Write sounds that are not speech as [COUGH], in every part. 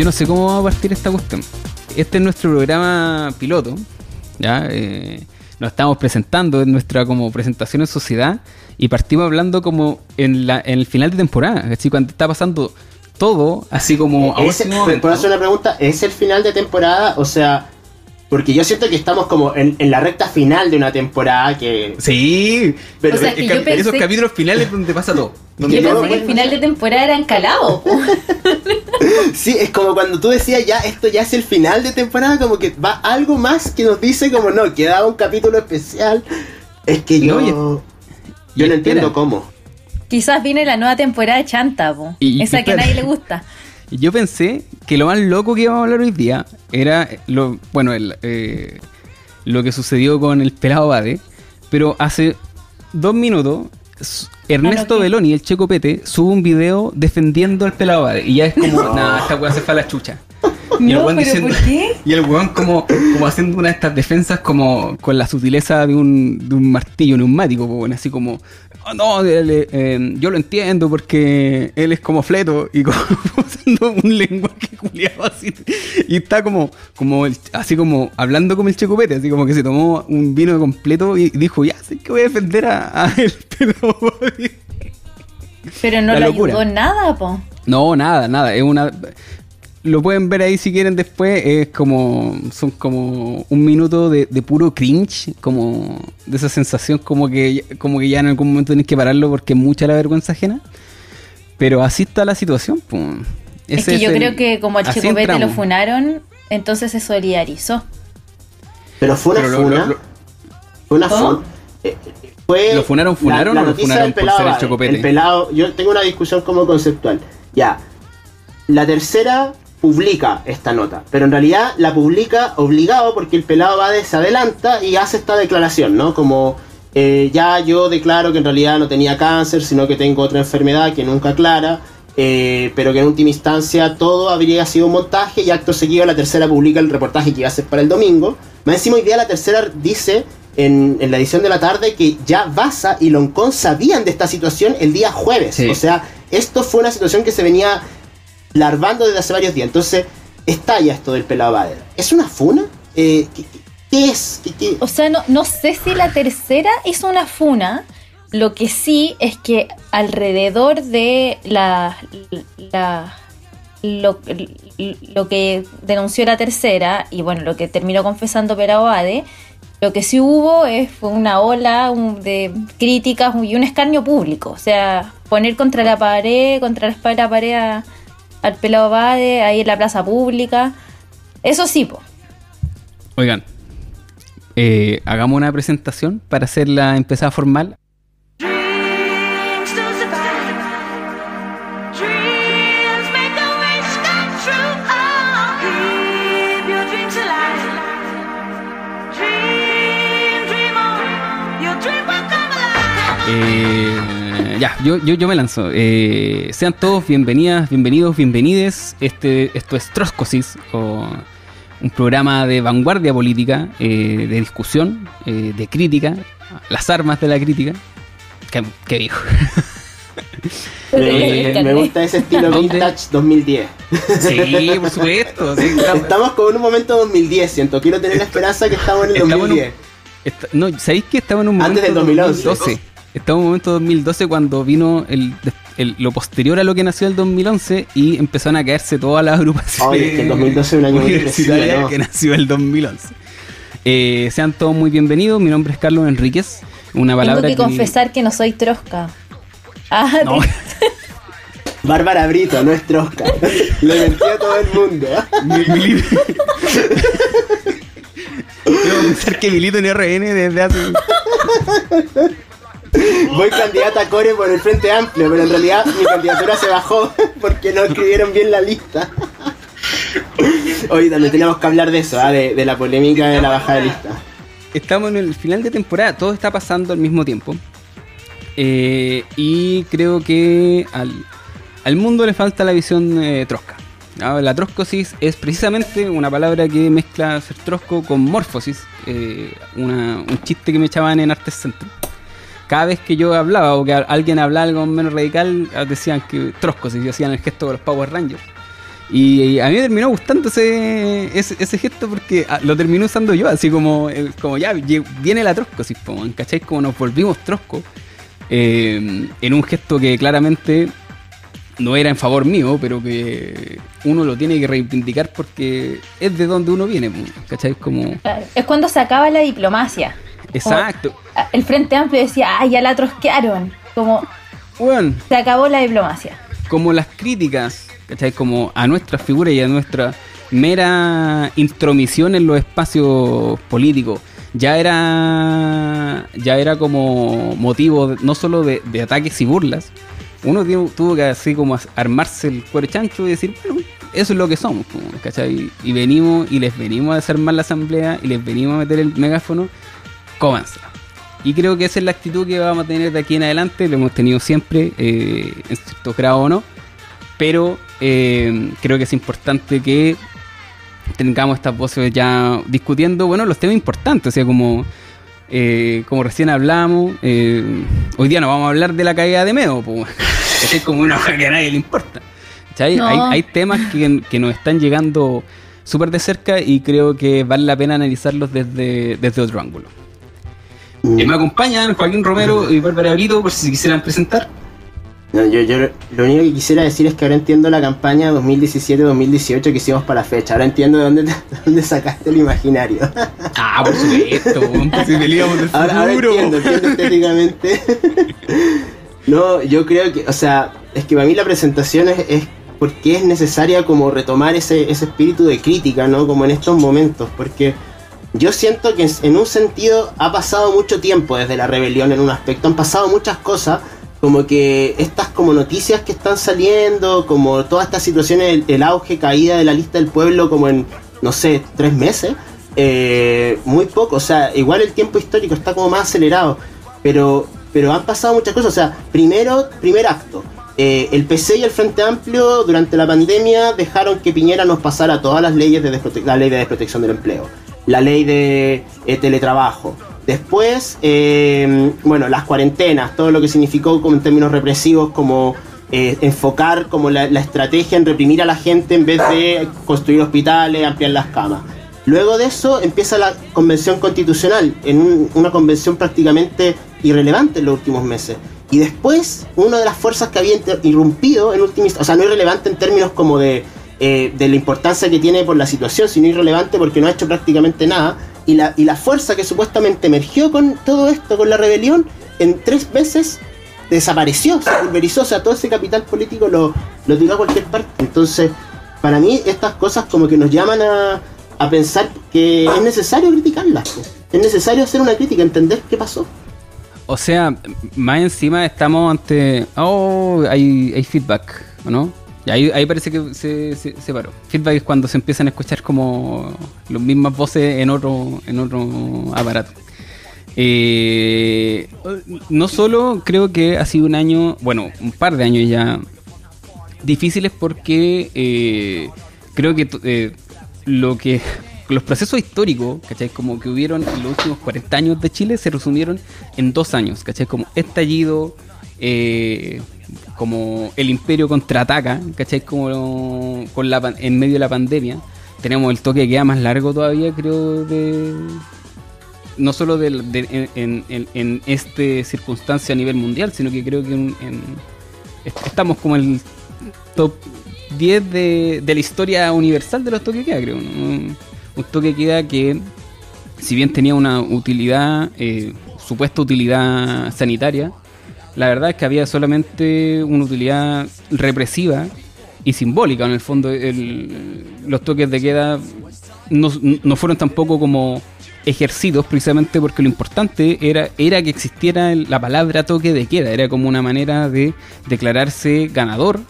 Yo no sé cómo va a partir esta cuestión. Este es nuestro programa piloto. ¿ya? Eh, nos estamos presentando en nuestra como presentación en sociedad y partimos hablando como en, la, en el final de temporada. Así cuando está pasando todo, así como a ¿Es, momento. ¿Puedo hacer una pregunta? ¿Es el final de temporada? O sea, porque yo siento que estamos como en, en la recta final de una temporada que... Sí, Pero O sea, que yo esos capítulos finales donde pasa todo. Donde Yo pensé que el final de temporada era encalado. [LAUGHS] Sí, es como cuando tú decías ya, esto ya es el final de temporada, como que va algo más que nos dice como no, quedaba un capítulo especial. Es que yo... No, yo no entiendo cómo. Quizás viene la nueva temporada de Chanta, po. Y- y esa que a nadie le gusta. [LAUGHS] Yo pensé que lo más loco que íbamos a hablar hoy día era lo, bueno, el, eh, lo que sucedió con el pelado Bade, pero hace dos minutos Ernesto. Beloni, el Checo Pete, sube un video defendiendo al pelado y ya es como, nada, esta weá se fue a la chucha. Y el No, weón pero diciendo-. Y el weón como, como haciendo una de estas defensas como con la sutileza de un, de un martillo neumático, po, weón, así como, "Oh, no, él, eh, eh, yo lo entiendo porque él es como fleto y [LAUGHS] como usando un lenguaje [LAUGHS] culiado así. Y está como, como el- así como hablando como el checopete, así como que se tomó un vino completo y dijo, ya sé que voy a defender a, a él, [LAUGHS] pero... Pero no le ayudó nada, po. No, nada, nada. Es una. Lo pueden ver ahí si quieren después. Es como. Son como un minuto de, de puro cringe. Como. De esa sensación como que, como que ya en algún momento tenés que pararlo porque es mucha la vergüenza ajena. Pero así está la situación. Es que yo el- creo que como al así Checopete lo funaron, entonces se solidarizó. Pero fue una Pero funa. lo- lo- Fue una funa. Eh, fue ¿Lo funaron, funaron o lo funaron por ser el. Chocopete? El pelado, yo tengo una discusión como conceptual. Ya. La tercera publica esta nota, pero en realidad la publica obligado porque el pelado Bade se adelanta y hace esta declaración, ¿no? Como eh, ya yo declaro que en realidad no tenía cáncer, sino que tengo otra enfermedad que nunca aclara, eh, pero que en última instancia todo habría sido un montaje y acto seguido la tercera publica el reportaje que iba a ser para el domingo. Más encima hoy día la tercera dice en, en la edición de la tarde que ya Baza y Loncón sabían de esta situación el día jueves. Sí. O sea, esto fue una situación que se venía larvando desde hace varios días. Entonces, estalla esto del pelado. ¿Es una funa? Eh, ¿qué, es? O sea, no, no sé si la tercera hizo una funa. Lo que sí es que alrededor de la, la lo, lo que denunció la tercera y bueno, lo que terminó confesando Perao Ade, lo que sí hubo es, fue una ola de críticas y un escarnio público. O sea, poner contra la pared, contra la espalda la pared a- al pelado Bade, ahí en la plaza pública. Eso sí, po. Oigan. eh, hagamos una presentación para hacer la empezada formal. Eh, ya, yo, yo, yo me lanzo. Eh, sean todos bienvenidas, bienvenidos, bienvenides. Este, esto es Troscosis, o un programa de vanguardia política, eh, de discusión, eh, de crítica, las armas de la crítica. ¿Qué, qué dijo? [LAUGHS] Me, Eh, me gusta ese estilo ¿dónde? vintage 2010. Sí, por supuesto. sí, [LAUGHS] estamos- Estamos con un momento 2010, siento. Quiero tener la esperanza que estamos en el Estamos en un- 2010. Está- no, ¿sabéis que estaba en un momento Antes del 2011. 2012? Estaba en un momento 2012 cuando vino el, el- lo posterior a lo que nació el 2011 y empezaron a caerse todas las agrupaciones Oye, es que el 2012 es un año ¿no? que nació el 2011. Eh, sean todos muy bienvenidos. Mi nombre es Carlos Enríquez. Una palabra Tengo que confesar que no soy trosca. Ah, [LAUGHS] No, [LAUGHS] Bárbara Brito, no es Trosca. [LAUGHS] Lo mentió a todo el mundo. Debo pensar que milito en RN desde hace. [LAUGHS] Voy candidata a Core por el Frente Amplio, pero en realidad mi candidatura se bajó [LAUGHS] porque no escribieron bien la lista. [LAUGHS] Hoy también teníamos que hablar de eso, ¿ah? de, la polémica de la bajada de lista. Estamos en el final de temporada, todo está pasando al mismo tiempo. Eh, y creo que al, al mundo le falta la visión eh, trosca. ¿no? La troscosis es precisamente una palabra que mezcla ser trosco con morfosis, eh, un chiste que me echaban en Artes Centro. Cada vez que yo hablaba o que alguien hablaba algo menos radical, ah, decían que troscosis y hacían el gesto con los Power Rangers. Y, a mí me terminó gustando ese, ese, gesto porque ah, lo terminé usando yo, así como, eh, como ya viene la troscosis, ¿cachai? Como nos volvimos trosco eh, en un gesto que claramente no era en favor mío, pero que uno lo tiene que reivindicar porque es de donde uno viene, po, ¿cachai? Como, Es cuando se acaba la diplomacia. Exacto. Ah, El Frente Amplio decía, ay, ya la trosquearon. Como Bueno, se acabó la diplomacia. como las críticas, ¿cachai? Como a nuestras figuras y a nuestra mera intromisión en los espacios políticos. Ya era, ya era como motivo de- no solo de, de ataques y burlas. Uno tuvo, que así como armarse el cuero chancho y decir, bueno, eso es lo que somos, ¿cachai? Y venimos y les venimos a desarmar la asamblea y les venimos a meter el megáfono, cómansela. Y creo que esa es la actitud que vamos a tener de aquí en adelante, lo hemos tenido siempre, eh, en cierto grado o no, pero eh, creo que es importante que tengamos estas voces ya discutiendo, bueno, los temas importantes, o sea, como, eh, como recién hablamos, eh, hoy día no vamos a hablar de la caída de Meo, pues, [LAUGHS] es como una cosa que a nadie le importa. Hay, hay temas que, que nos están llegando súper de cerca y creo que vale la pena analizarlos desde, desde otro ángulo. Mm. Eh, me acompañan Joaquín Romero y Bárbara Brito por si se quisieran presentar. No, yo, yo lo único que quisiera decir es que ahora entiendo la campaña 2017-2018 que hicimos para la fecha. Ahora entiendo de dónde, [LAUGHS] de dónde sacaste el imaginario. Ah, por supuesto, [LAUGHS] pues si del Ahora, ahora entiendo, entiendo estéticamente. no, yo creo que, o sea, es que para mí la presentación es, es porque es necesaria como retomar ese, ese espíritu de crítica, ¿no? Como en estos momentos, porque yo siento que en un sentido ha pasado mucho tiempo desde la rebelión en un aspecto, han pasado muchas cosas, como que estas como noticias que están saliendo, como toda esta situación, el, auge, caída de la lista del pueblo como en, no sé, tres meses, eh, muy poco, o sea, igual el tiempo histórico está como más acelerado, pero, pero han pasado muchas cosas, o sea, primero, primer acto, eh, el PC y el Frente Amplio durante la pandemia dejaron que Piñera nos pasara todas las leyes de la ley de desprotección del empleo, la ley de eh, teletrabajo. Después, eh, bueno, las cuarentenas, todo lo que significó como en términos represivos, como eh, enfocar como la, estrategia en reprimir a la gente en vez de construir hospitales, ampliar las camas. Luego de eso empieza la convención constitucional, en un- una convención prácticamente irrelevante en los últimos meses. Y después, una de las fuerzas que había irrumpido en última o sea, no irrelevante en términos como de, eh, de la importancia que tiene por la situación, sino irrelevante porque no ha hecho prácticamente nada. Y la, y la fuerza que supuestamente emergió con todo esto, con la rebelión, en tres veces desapareció, se pulverizó, o sea, todo ese capital político lo, lo tiró a cualquier parte. Entonces, para mí, estas cosas como que nos llaman a, a pensar que es necesario criticarlas. Es necesario hacer una crítica, entender qué pasó. O sea, más encima estamos ante. Oh, hay, hay feedback, ¿o no? Ahí, ahí parece que se, se, paró. Feedback es cuando se empiezan a escuchar como las mismas voces en otro, en otro aparato. Eh, no solo creo que ha sido un año, bueno, un par de años ya difíciles porque eh, creo que eh, lo que los procesos históricos, ¿cachai? Como que hubieron en los últimos 40 años de Chile se resumieron en dos años, ¿cachai? Como estallido, eh, como el imperio contraataca, ¿cachai? Como con la, en medio de la pandemia. Tenemos el toque que queda más largo todavía, creo, de no solo de- en, en, esta circunstancia a nivel mundial, sino que creo que en- en- est- estamos como el top 10 de, de la historia universal de los toques queda, creo. Un, un toque queda que, si bien tenía una utilidad, eh, supuesta utilidad sanitaria, la verdad es que había solamente una utilidad represiva y simbólica. En el fondo, el- los toques de queda no, no fueron tampoco como ejercidos precisamente porque lo importante era, era que existiera la palabra toque de queda, era como una manera de declararse ganador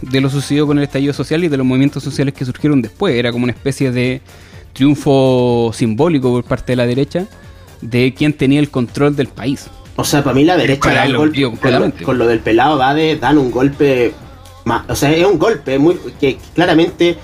de lo sucedido con el estallido social y de los movimientos sociales que surgieron después, era como una especie de triunfo simbólico por parte de la derecha de quien tenía el control del país. O sea, para mí la derecha da un golpe, con, lo, completamente. con lo del pelado va de dan un golpe o sea, es un golpe muy que claramente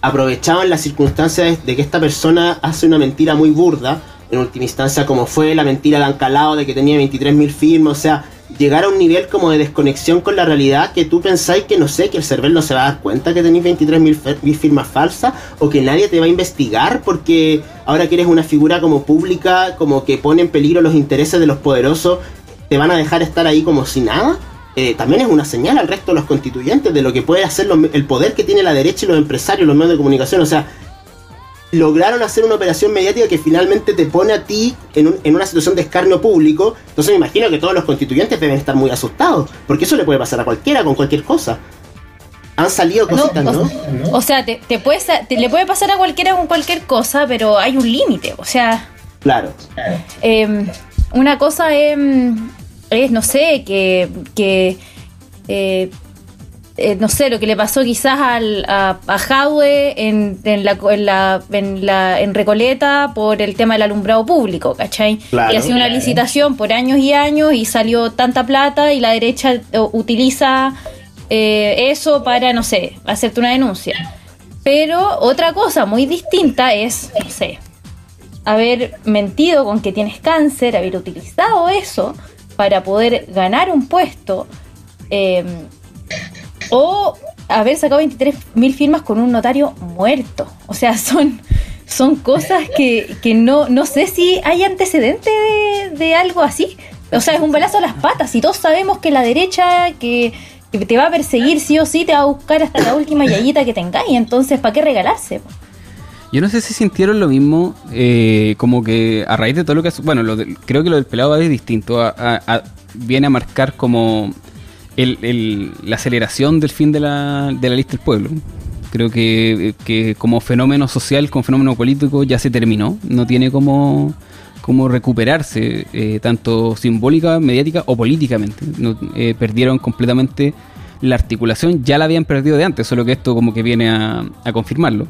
aprovechado en las circunstancias de que esta persona hace una mentira muy burda, en última instancia como fue la mentira de Ancalao de que tenía 23.000 firmas, o sea, llegar a un nivel como de desconexión con la realidad que tú pensáis que no sé, que el server no se va a dar cuenta que tenéis 23.000 fer- mil firmas falsas o que nadie te va a investigar porque ahora que eres una figura como pública, como que pone en peligro los intereses de los poderosos, te van a dejar estar ahí como si nada. Eh, también es una señal al resto de los constituyentes de lo que puede hacer el poder que tiene la derecha y los empresarios, los medios de comunicación. O sea, lograron hacer una operación mediática que finalmente te pone a ti en, un- en una situación de escarnio público. Entonces me imagino que todos los constituyentes deben estar muy asustados, porque eso le puede pasar a cualquiera con cualquier cosa. Han salido cositas, ¿no? o, o sea, te, te puede, sa- te- le puede pasar a cualquiera con cualquier cosa, pero hay un límite. O sea, Claro. eh, una cosa es, es, no sé, que, que eh, eh, no sé, lo que le pasó quizás al, a, a Jadwe en, en, la, en, la, en, la- en Recoleta por el tema del alumbrado público, ¿cachai? Claro. y ha sido una licitación por años y años y salió tanta plata y la derecha eh, utiliza eh, eso para, no sé, hacerte una denuncia. Pero otra cosa muy distinta es, no sé, haber mentido con que tienes cáncer, haber utilizado eso para poder ganar un puesto, eh, o haber sacado 23.000 firmas con un notario muerto. O sea, son, son cosas que, que no, no sé si hay antecedente de, de algo así. O sea, es un balazo a las patas y todos sabemos que la derecha que, te va a perseguir sí o sí te va a buscar hasta la última yayita que tengáis. Entonces, ¿para qué regalarse? Yo no sé si sintieron lo mismo, eh, como que a raíz de todo lo que... Bueno, lo del- creo que lo del pelado es distinto. viene a marcar como el- el- la aceleración del fin de la, de la lista del pueblo. Creo que, que como fenómeno social, como fenómeno político, ya se terminó. No tiene como, como recuperarse, eh, tanto simbólica, mediática o políticamente. Eh, perdieron completamente la articulación, ya la habían perdido de antes, solo que esto como que viene a, a confirmarlo.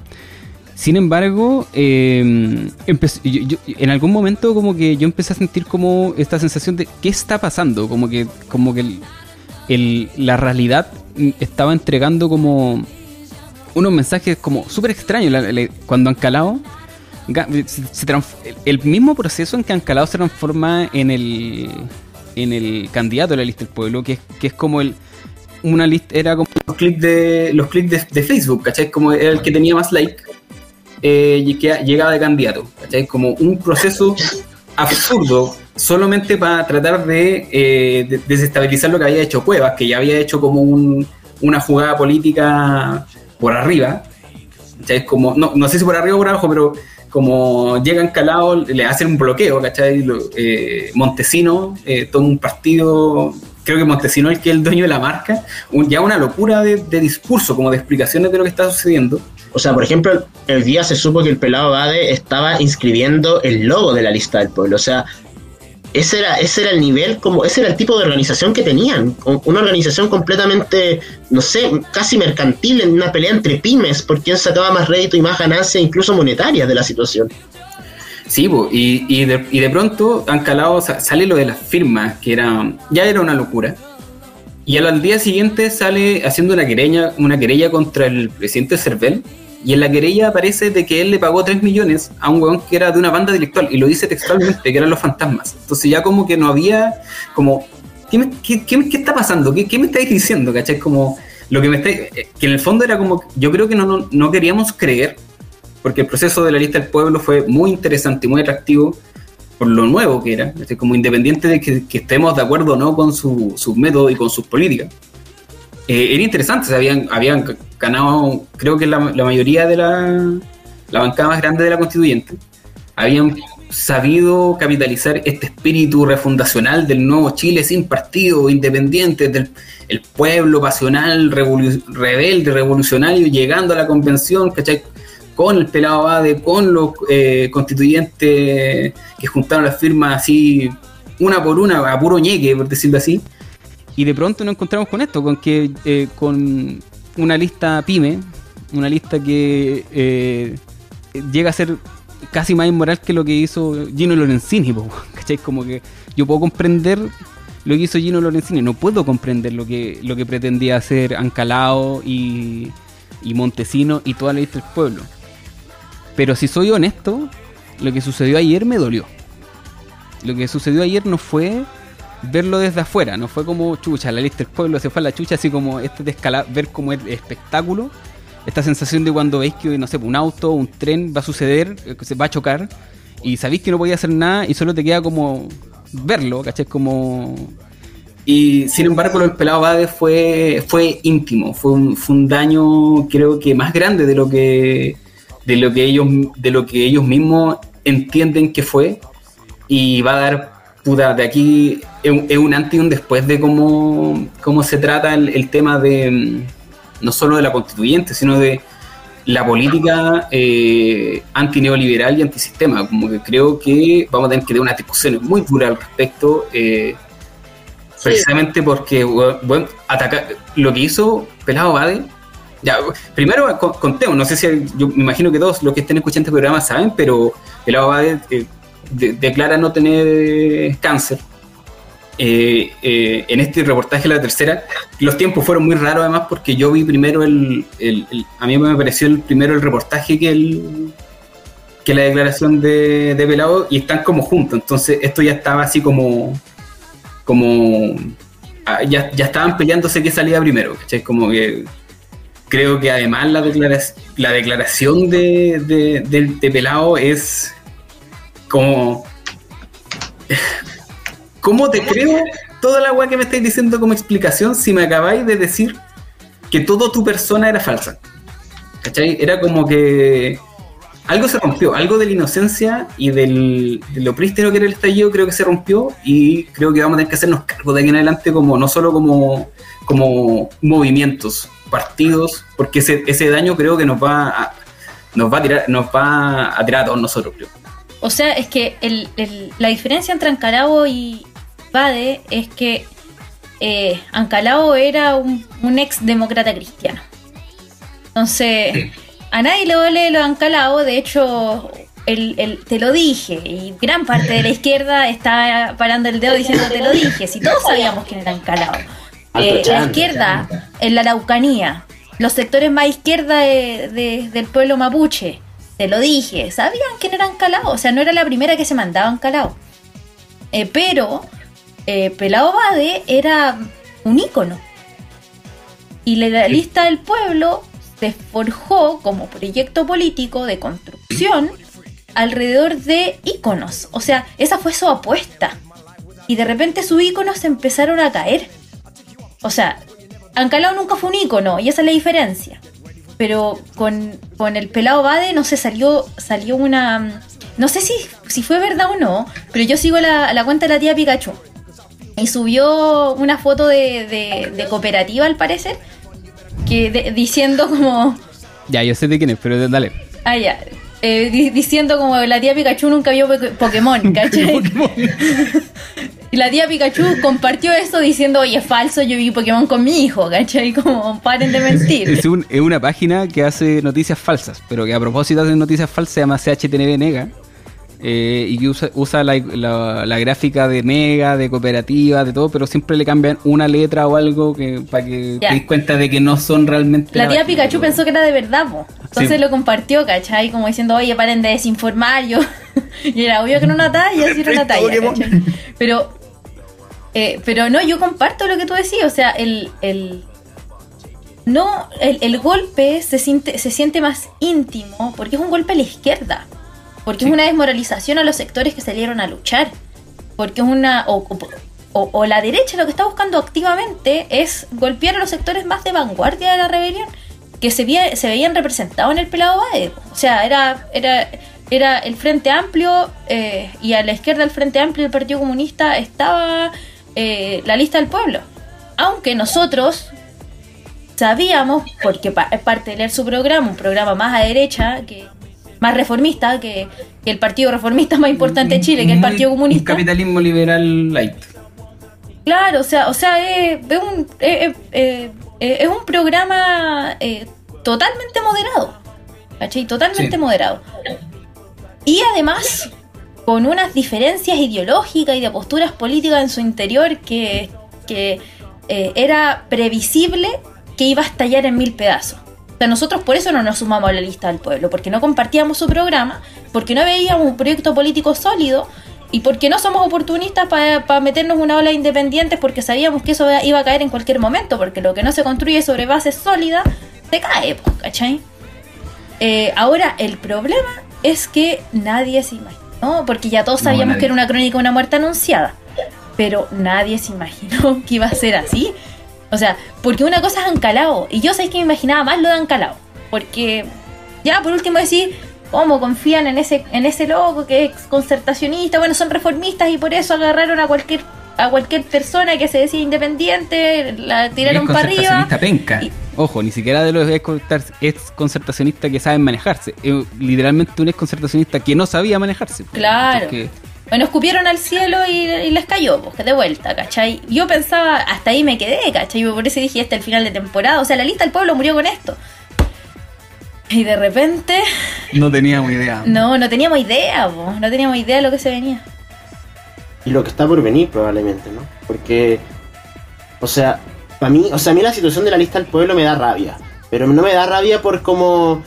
Sin embargo, eh, en algún momento como que yo empecé a sentir como esta sensación de qué está pasando, como que, como que el- la realidad mm, estaba entregando como unos mensajes como súper extraños cuando Ancalao se- el mismo proceso en que Ancalao se transforma en el en el candidato de la lista del pueblo, que es, que es como el una lista era como los clics de los clics de, de Facebook, ¿cachai? Como era el que tenía más like eh, y que llegaba de candidato, ¿cachai? Como un proceso absurdo solamente para tratar de, eh, de- desestabilizar lo que había hecho Cuevas, que ya había hecho como un- una jugada política por arriba, ¿cachai? Como, no, no sé si por arriba o por abajo, pero como llegan calados, le hacen un bloqueo, ¿cachai? Eh, Montesino eh, toma un partido, creo que Montesino es el que es el dueño de la marca, ya una locura de, de discurso, como de explicaciones de lo que está sucediendo. O sea, por ejemplo, el día se supo que el pelado Bade estaba inscribiendo el logo de la lista del pueblo. O sea, ese era, ese era el nivel, como ese era el tipo de organización que tenían. Un- Una organización completamente, no sé, casi mercantil en una pelea entre pymes por quién sacaba más rédito y más ganancias, incluso monetarias de la situación. Sí, y, y, de, y de pronto han sale lo de las firmas, que era ya era una locura. Y al, al día siguiente sale haciendo una querella, una querella contra el presidente Cervel. Y en la querella aparece de que él le pagó 3 millones a un weón que era de una banda intelectual. Y lo dice textualmente, que eran los fantasmas. Entonces ya como que no había, como, ¿qué, qué- qué- está pasando? ¿Qué, me estáis diciendo? Como, lo que me está, eh, que en el fondo era como, yo creo que no, no, no queríamos creer porque el proceso de la lista del pueblo fue muy interesante y muy atractivo por lo nuevo que era, como independiente de que, que estemos de acuerdo o no con su, sus métodos y con sus políticas. Eh, era interesante, se habían, habían ganado, creo que la, la mayoría de la, la bancada más grande de la constituyente, habían sabido capitalizar este espíritu refundacional del nuevo Chile sin partido, independiente, del el pueblo pasional, rebelde, revolucionario, llegando a la convención, ¿cachai? con el pelado Abade, con los eh, constituyentes que juntaron las firmas así, una por una, a puro ñeque, por decirlo así. Y de pronto nos encontramos con esto, con que eh, con una lista pyme, una lista que eh, llega a ser casi más inmoral que lo que hizo Gino Lorenzini, [LAUGHS] ¿cachai? Como que yo puedo comprender lo que hizo Gino Lorenzini, no puedo comprender lo que, lo que pretendía hacer Ancalao y, y Montesino y toda la lista del pueblo. Pero si soy honesto, lo que sucedió ayer me dolió. Lo que sucedió ayer no fue verlo desde afuera, no fue como chucha, la lista del pueblo se fue a la chucha, así como este de escala, ver como el espectáculo, esta sensación de cuando veis que, no sé, un auto, un tren va a suceder, eh, que se va a chocar, y sabéis que no podía hacer nada y solo te queda como verlo, ¿cachai? Como... Y sin embargo, lo del pelado Bade fue, fue íntimo, fue un, fue un daño creo que más grande de lo que de lo que ellos de lo que ellos mismos entienden que fue y va a dar puta de aquí es un, es un antes y un después de cómo, cómo se trata el, el tema de mm, no solo de la constituyente sino de la política eh, antineoliberal y antisistema. Como que creo que vamos a tener que tener una discusión muy dura al respecto eh, precisamente porque bueno, atacar lo que hizo Pelado Bade ya, primero con- contemos, no sé si yo me imagino que todos los que estén escuchando este programa saben, pero el Abade eh, de- declara no tener cáncer. Eh, eh, en este reportaje la tercera, los tiempos fueron muy raros además porque yo vi primero el, el- a mí me pareció el primero el reportaje que el que la declaración de, de Pelado y están como juntos, entonces esto ya estaba así como como ah, ya, ya estaban peleándose que salía primero, ¿cachai? Como que creo que además la, declara- la declaración de, de, de- de Pelao es como... ¿Cómo te creo toda la agua que me estáis diciendo como explicación si me acabáis de decir que toda tu persona era falsa? ¿Cachai? Era como que algo se rompió, algo de la inocencia y del, de lo prístino que era el estallido creo que se rompió y creo que vamos a tener que hacernos cargo de aquí en adelante como no solo como, como movimientos, partidos, porque ese, ese daño creo que nos va a, nos va a tirar, nos va a tirar a todos nosotros, creo. O sea, es que el- el- la diferencia entre Ancalao y Bade es que eh, Ancalao era un, un ex demócrata cristiano. Entonces, a nadie le duele lo de Ancalao, de hecho, el, el- te lo dije, y gran parte de la izquierda está parando el dedo diciendo te lo dije, si todos sabíamos quién era Ancalao. Eh, la izquierda, en la Araucanía, los sectores más izquierda de- de- del pueblo mapuche, te lo dije, sabían quién era Ancalao, o sea, no era la primera que se mandaba Ancalao. Eh, pero eh, Pelao Bade era un ícono. Y la la lista del pueblo se forjó como proyecto político de construcción alrededor de íconos. O sea, esa fue su apuesta. Y de repente sus íconos empezaron a caer. O sea, Ancalao nunca fue un ícono, y esa es la diferencia. Pero con, con el pelado Bade no sé, salió, salió una. No sé si, si fue verdad o no, pero yo sigo la, la cuenta de la tía Pikachu. Y subió una foto de, de- de cooperativa, al parecer, que de- diciendo como. Ya, yo sé de quién es, pero dale. Ah, ya. Eh, di- diciendo como la tía Pikachu nunca vio Poké- Pokémon, [LAUGHS] ¿cachai? [LAUGHS] y la tía Pikachu compartió eso diciendo, oye, es falso, yo vi Pokémon con mi hijo, ¿cachai? Como, paren de mentir. Es, un- es una página que hace noticias falsas, pero que a propósito de noticias falsas se llama CHTV Nega. eh, y que usa, usa la, la- la gráfica de Mega, de cooperativa, de todo, pero siempre le cambian una letra o algo que para que Ya. te des cuenta de que no son realmente. La tía Pikachu pero- pensó que era de verdad, po. Entonces Sí. lo compartió, ¿cachai? Como diciendo, oye, paren de desinformar, yo. [LAUGHS] y era obvio que era una talla, sí era una talla, ¿cachai? Pero, eh, pero no, yo comparto lo que tú decías, o sea, el. el no, el, el golpe se siente, se siente más íntimo porque es un golpe a la izquierda. Porque Sí. es una desmoralización a los sectores que salieron a luchar. Porque es una. O, o- la derecha lo que está buscando activamente es golpear a los sectores más de vanguardia de la rebelión que se, veía- se veían representados en el pelado Bade. O sea, era, era, era el Frente Amplio eh, y a la izquierda del Frente Amplio del Partido Comunista estaba eh, la lista del pueblo. Aunque nosotros sabíamos, porque pa- es parte de leer su programa, un programa más a derecha, que más reformista, que, que el Partido Reformista más importante de Chile, que el Un- Partido Un Comunista. capitalismo liberal light. Claro, o sea, o sea, es, es un, es, es- es- es un programa eh, totalmente moderado. ¿Cachai? Totalmente Sí. moderado. Y además, con unas diferencias ideológicas y de posturas políticas en su interior que, que eh, era previsible que iba a estallar en mil pedazos. O sea, nosotros por eso no nos sumamos a la lista del pueblo, porque no compartíamos su programa, porque no veíamos un proyecto político sólido y porque no somos oportunistas para meternos una ola independientes porque sabíamos que eso iba a caer en cualquier momento, porque lo que no se construye sobre bases sólidas se cae, ¿cachai? Eh, ahora, el problema es que nadie se imaginó, porque ya todos No, sabíamos que era una crónica de una muerte anunciada, pero nadie se imaginó [LAUGHS] que iba a ser así. O sea, porque una cosa es Ancalao, y yo sé que me imaginaba más lo de Ancalao, porque ya por último decir, ¿cómo confían en ese, en ese loco que es concertacionista? Bueno, son reformistas y por eso agarraron a cualquier a cualquier persona que se decía independiente, la tiraron para arriba. concertacionista penca. Y- Ojo, ni siquiera de los ex concertacionistas que saben manejarse. Literalmente un ex concertacionista que no sabía manejarse. Claro. Bueno, escupieron al cielo y, y les cayó, pues, de vuelta, ¿cachai? Yo pensaba, hasta ahí me quedé, ¿cachai? Por eso dije, este es el final de temporada. O sea, la lista del pueblo murió con esto. Y de repente, no teníamos idea. no, no teníamos idea, po, no teníamos idea de lo que se venía. Y lo que está por venir probablemente, ¿no? Porque, o sea, para mí, o sea, a mí la situación de la lista del pueblo me da rabia, pero no me da rabia por como,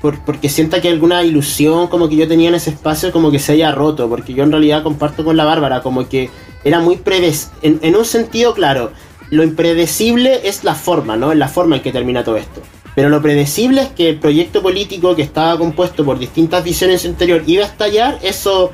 por, porque sienta que alguna ilusión como que yo tenía en ese espacio como que se haya roto, porque yo en realidad comparto con la Bárbara, como que era muy preves, en, en un sentido claro, lo impredecible es la forma, ¿no? Es la forma en que termina todo esto. Pero lo predecible es que el proyecto político que estaba compuesto por distintas visiones interior iba a estallar, eso,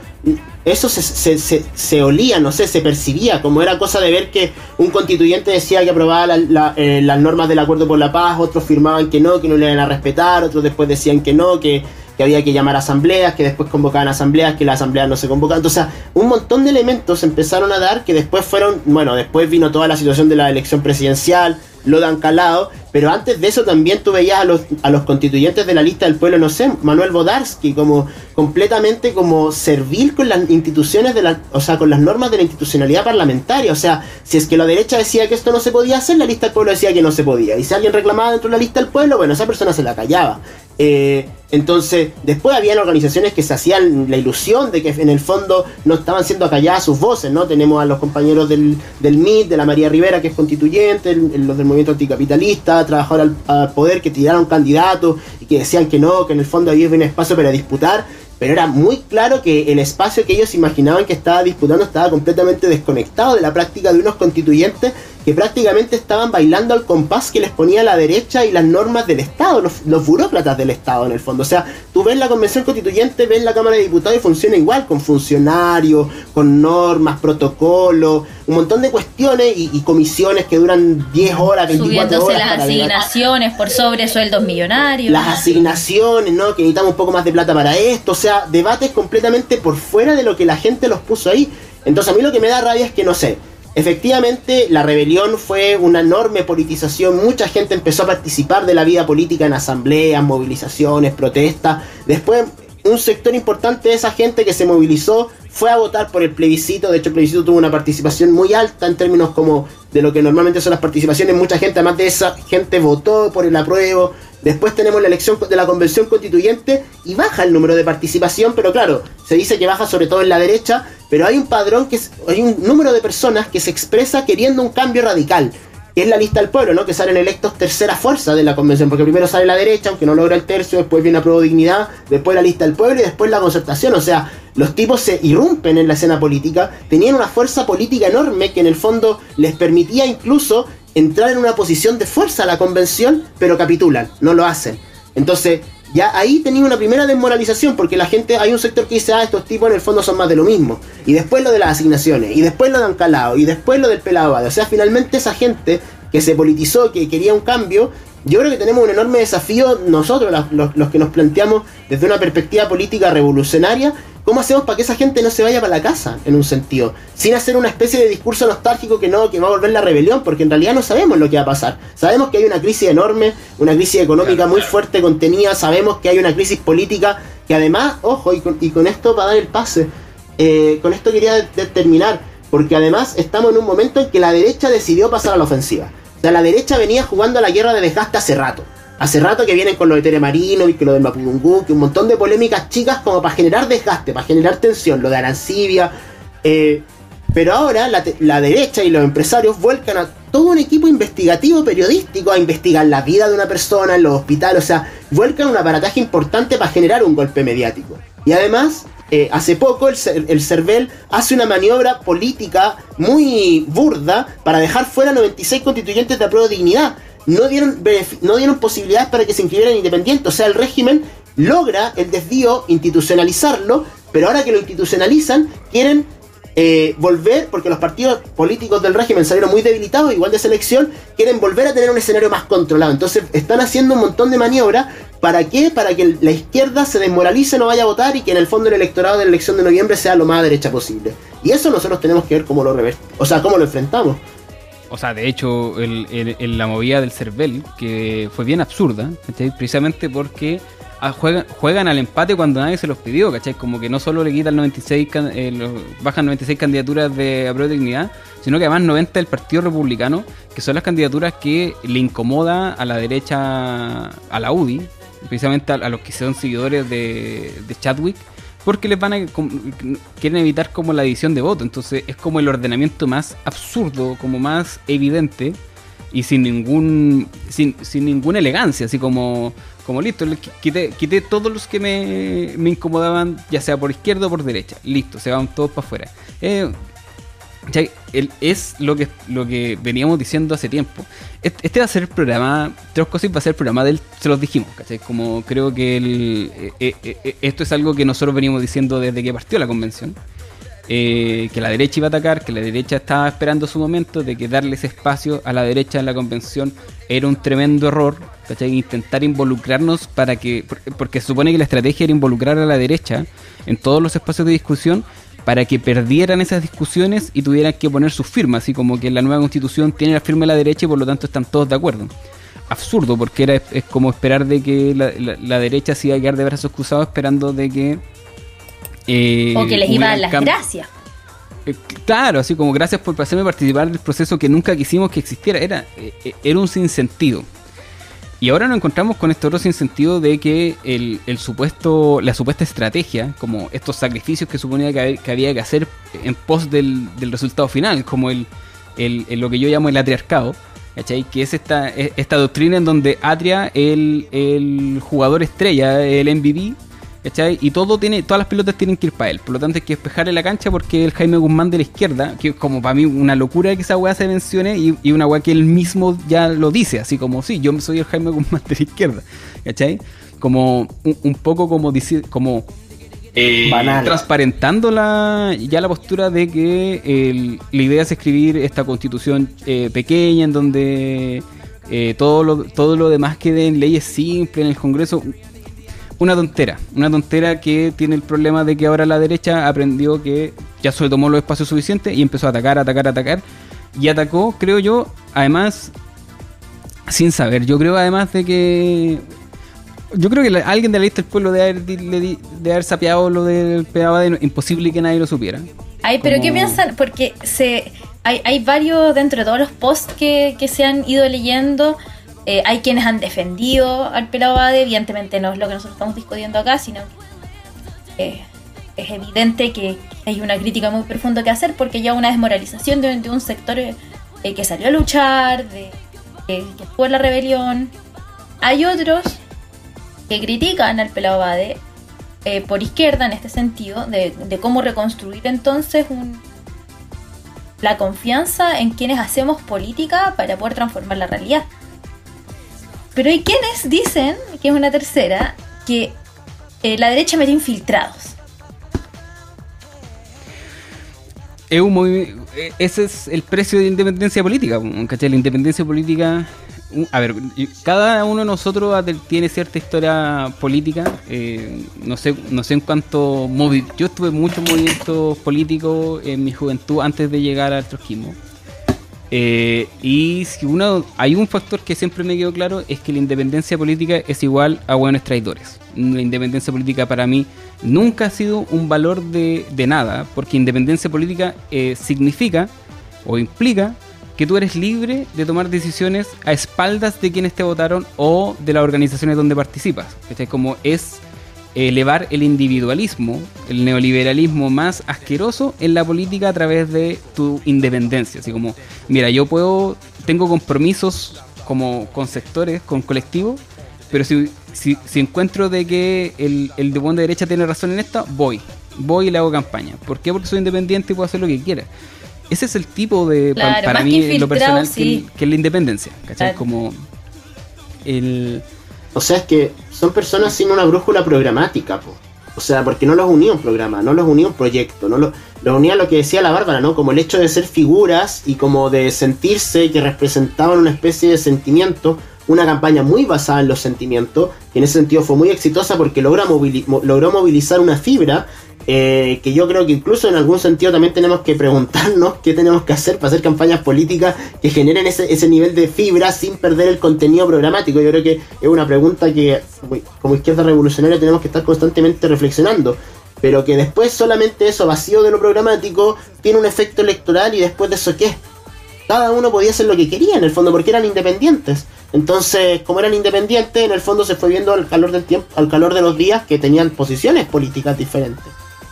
eso se, se, se- se olía, no sé, se percibía, como era cosa de ver que un constituyente decía que aprobaba eh, las normas del acuerdo por la paz, otros firmaban que no, que no le iban a respetar, otros después decían que no, que, que había que llamar a asambleas, que después convocaban asambleas, que las asambleas no se convocaban. O sea, un montón de elementos empezaron a dar que después fueron, bueno, después vino toda la situación de la elección presidencial, lo dan calado, pero antes de eso también tú veías a los, a los constituyentes de la lista del pueblo, no sé, Manuel Bodarsky, como completamente como servil con las instituciones de la, o sea, con las normas de la institucionalidad parlamentaria. O sea, si es que la derecha decía que esto no se podía hacer, la lista del pueblo decía que no se podía. Y si alguien reclamaba dentro de la lista del pueblo, bueno, esa persona se la callaba. Eh, entonces, después habían organizaciones que se hacían la ilusión de que en el fondo no estaban siendo acalladas sus voces, ¿no? Tenemos a los compañeros del, del MIT, de la María Rivera, que es constituyente, los del movimiento anticapitalista, trabajadores al, al poder, que tiraron candidatos y que decían que no, que en el fondo había un espacio para disputar, pero era muy claro que el espacio que ellos imaginaban que estaba disputando estaba completamente desconectado de la práctica de unos constituyentes que prácticamente estaban bailando al compás que les ponía la derecha y las normas del Estado, los, los burócratas del Estado en el fondo. O sea, tú ves la convención constituyente, ves la Cámara de Diputados y funciona igual, con funcionarios, con normas, protocolos, un montón de cuestiones y, y comisiones que duran 10 horas, 24 Subiéndose horas. las para debatir asignaciones por sobre sueldos millonarios. las asignaciones, ¿no? Que necesitamos un poco más de plata para esto, o sea, debates completamente por fuera de lo que la gente los puso ahí. Entonces a mí lo que me da rabia es que, no sé, efectivamente la rebelión fue una enorme politización, mucha gente empezó a participar de la vida política en asambleas, movilizaciones, protestas, después un sector importante de esa gente que se movilizó fue a votar por el plebiscito, de hecho el plebiscito tuvo una participación muy alta en términos como de lo que normalmente son las participaciones, mucha gente, además de esa gente votó por el apruebo, después tenemos la elección de la convención constituyente y baja el número de participación, pero claro, se dice que baja sobre todo en la derecha, pero hay un padrón que es, hay un número de personas que se expresa queriendo un cambio radical, que es la lista del pueblo, ¿no? Que salen electos tercera fuerza de la convención, porque primero sale la derecha, aunque no logra el tercio, después viene Apruebo Dignidad, después la lista del pueblo y después la concertación, o sea, los tipos se irrumpen en la escena política, tenían una fuerza política enorme que en el fondo les permitía incluso entrar en una posición de fuerza a la convención, pero capitulan, no lo hacen. Entonces, ya ahí tenía una primera desmoralización, porque la gente, hay un sector que dice, ah, estos tipos en el fondo son más de lo mismo. Y después lo de las asignaciones, y después lo de Ancalao, y después lo del pelado. O sea, finalmente esa gente que se politizó, que quería un cambio, yo creo que tenemos un enorme desafío nosotros, los- los que nos planteamos desde una perspectiva política revolucionaria, ¿cómo hacemos para que esa gente no se vaya para la casa, en un sentido? Sin hacer una especie de discurso nostálgico que no, que va a volver la rebelión, porque en realidad no sabemos lo que va a pasar. Sabemos que hay una crisis enorme, una crisis económica muy fuerte, contenida, sabemos que hay una crisis política, que además, ojo, y con, y con esto para dar el pase, eh, con esto quería terminar, porque además estamos en un momento en que la derecha decidió pasar a la ofensiva. O sea, la derecha venía jugando a la guerra de desgaste hace rato. Hace rato que vienen con lo de Tere Marino y que lo de Mapudungú, que un montón de polémicas chicas como para generar desgaste, para generar tensión, lo de Arancibia. eh, pero ahora la, la derecha y los empresarios vuelcan a todo un equipo investigativo periodístico a investigar la vida de una persona en los hospitales, o sea, vuelcan un aparataje importante para generar un golpe mediático. Y además, eh, hace poco el, el CERVEL hace una maniobra política muy burda para dejar fuera 96 constituyentes de apruebo de dignidad. No dieron, no dieron posibilidades para que se inscribieran independientes, o sea, el régimen logra el desvío, institucionalizarlo, pero ahora que lo institucionalizan, quieren eh, volver, porque los partidos políticos del régimen salieron muy debilitados, igual de selección, quieren volver a tener un escenario más controlado. Entonces están haciendo un montón de maniobras. ¿Para qué? Para que la izquierda se desmoralice, no vaya a votar y que en el fondo el electorado de la elección de noviembre sea lo más derecha posible. Y eso nosotros tenemos que ver cómo lo rever o sea, cómo lo enfrentamos. O sea, de hecho, el- la movida del CERVEL, que fue bien absurda, ¿cachai? Precisamente porque ah, juegan, al empate cuando nadie se los pidió, ¿cachai? Como que no solo le quitan 96, can- eh, bajan 96 candidaturas de apruebo de dignidad, sino que además 90 del Partido Republicano, que son las candidaturas que le incomoda a la derecha, a la UDI, precisamente a, a los que son seguidores de, de Chadwick, porque les van a quieren evitar como la división de voto. Entonces es como el ordenamiento más absurdo como más evidente y sin ningún sin, sin ninguna elegancia así como como listo quité, quité todos los que me, me incomodaban ya sea por izquierda o por derecha. Listo se van todos para afuera. Eh, El- es lo que lo que veníamos diciendo hace tiempo este, este va a ser el programa Tres Cosas va a ser el programa del se los dijimos ¿cachai? como creo que el, eh, eh, eh, esto es algo que nosotros venimos diciendo desde que partió la convención eh, que la derecha iba a atacar, que la derecha estaba esperando su momento, de que darle ese espacio a la derecha en la convención era un tremendo error, ¿cachai? Intentar involucrarnos para que, por- porque se supone que la estrategia era involucrar a la derecha en todos los espacios de discusión para que perdieran esas discusiones y tuvieran que poner sus firmas, así como que la nueva constitución tiene la firma de la derecha y por lo tanto están todos de acuerdo. Absurdo, porque era es como esperar de que la, la- la derecha se iba a quedar de brazos cruzados esperando de que... eh, O que les iba a dar las gracias. eh, Claro, así como gracias por hacerme participar del proceso que nunca quisimos que existiera. Era, eh, era un sinsentido. Y ahora nos encontramos con este otro sinsentido de que el, el supuesto, la supuesta estrategia, como estos sacrificios que suponía que, hab- que había que hacer en pos del, del resultado final, como el, el- el- lo que yo llamo el atriarcado, ¿cachai? Que es esta, e- esta doctrina en donde Atria, el, el jugador estrella, el MVP, ¿cachai? Y todo tiene, todas las pelotas tienen que ir para él. Por lo tanto hay que despejarle la cancha porque el Jaime Guzmán de la izquierda, que es como para mí una locura que esa weá se mencione y, y una weá que él mismo ya lo dice, así como, sí, yo soy el Jaime Guzmán de la izquierda, ¿cachai? Como un, un poco como decir, como eh, Banal. transparentando la, ya la postura de que el- la idea es escribir esta constitución eh, pequeña en donde eh, todo, lo, todo lo demás quede en leyes simples en el Congreso. Una tontera, una tontera que tiene el problema de que ahora la derecha aprendió que ya se tomó los espacios suficientes y empezó a atacar, atacar, atacar. Y atacó, creo yo, además, sin saber. Yo creo además de que yo creo que la- alguien de la lista del pueblo de haber, de haber sapeado lo del de imposible que nadie lo supiera. Ay, pero ¿qué Como- piensan? Porque se hay, hay varios dentro de todos los posts que, que se han ido leyendo. Eh, hay quienes han defendido al pelado Bade, evidentemente no es lo que nosotros estamos discutiendo acá, sino que eh, es evidente que hay una crítica muy profunda que hacer porque ya una desmoralización de, un sector eh, que salió a luchar, de, que estuvo la rebelión. Hay otros que critican al pelado Bade eh, por izquierda en este sentido, de, de cómo reconstruir entonces un, la confianza en quienes hacemos política para poder transformar la realidad. Pero hay quienes dicen, que es una tercera, que eh, la derecha metió infiltrados. Es un movi- eh, ese es el precio de independencia política, ¿cachai? La independencia política. A ver, cada uno de nosotros tiene cierta historia política. eh, no sé no sé en cuánto. movi- Yo estuve en muchos movimientos políticos en mi juventud antes de llegar al trotskismo. Eh, y si uno, hay un factor que siempre me quedó claro, es que la independencia política es igual a buenos traidores. La independencia política para mí nunca ha sido un valor de, nada, porque independencia política eh, significa o implica que tú eres libre de tomar decisiones a espaldas de quienes te votaron o de las organizaciones donde participas. ¿cachai? Como es elevar el individualismo, el neoliberalismo más asqueroso en la política a través de tu independencia. Así como, mira, yo puedo, tengo compromisos como con sectores, con colectivos, pero si, si, si encuentro de que el, el de buena derecha tiene razón en esto, voy. Voy y le hago campaña. ¿Por qué? Porque soy independiente y puedo hacer lo que quiera. Ese es el tipo de, pa- para mí, lo personal, que, es la independencia. ¿Cachai? Claro. Como el... O sea, es que son personas sin una brújula programática, po. O sea, porque no los unía un programa, no los unía un proyecto, no los, los unía lo que decía la Bárbara, ¿no? Como el hecho de ser figuras y como de sentirse que representaban una especie de sentimiento, una campaña muy basada en los sentimientos, que en ese sentido fue muy exitosa porque logra logró movilizar una fibra eh, que yo creo que incluso en algún sentido también tenemos que preguntarnos qué tenemos que hacer para hacer campañas políticas que generen ese, ese nivel de fibra sin perder el contenido programático. Yo creo que es una pregunta que como- izquierda revolucionaria tenemos que estar constantemente reflexionando. Pero que después solamente eso vacío de lo programático tiene un efecto electoral y después de eso qué. Cada uno podía hacer lo que quería en el fondo porque eran independientes. Entonces, como eran independientes, en el fondo se fue viendo al calor del tiempo, al calor de los días que tenían posiciones políticas diferentes.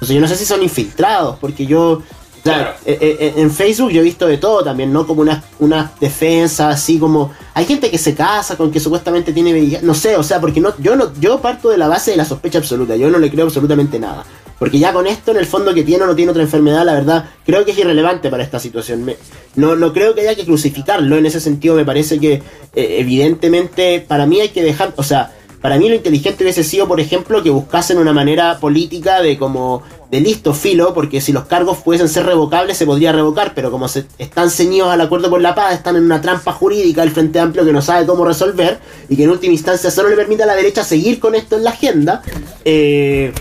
Entonces yo no sé si son infiltrados, porque yo o sea, Claro. eh, eh, en Facebook yo he visto de todo también, ¿no? Como unas una defensas, así como... Hay gente que se casa con que supuestamente tiene VIH, no sé, o sea, porque no, yo no yo parto de la base de la sospecha absoluta, yo no le creo absolutamente nada. Porque ya con esto, en el fondo, que tiene o no tiene otra enfermedad, la verdad, creo que es irrelevante para esta situación. Me- no, no creo que haya que crucificarlo, en ese sentido me parece que, eh, evidentemente, para mí hay que dejar, o sea, para mí lo inteligente hubiese sido, por ejemplo, que buscasen una manera política de como de listo filo, porque si los cargos pudiesen ser revocables se podría revocar, pero como se están ceñidos al acuerdo por la paz, están en una trampa jurídica el Frente Amplio que no sabe cómo resolver y que en última instancia solo le permite a la derecha seguir con esto en la agenda. Eh,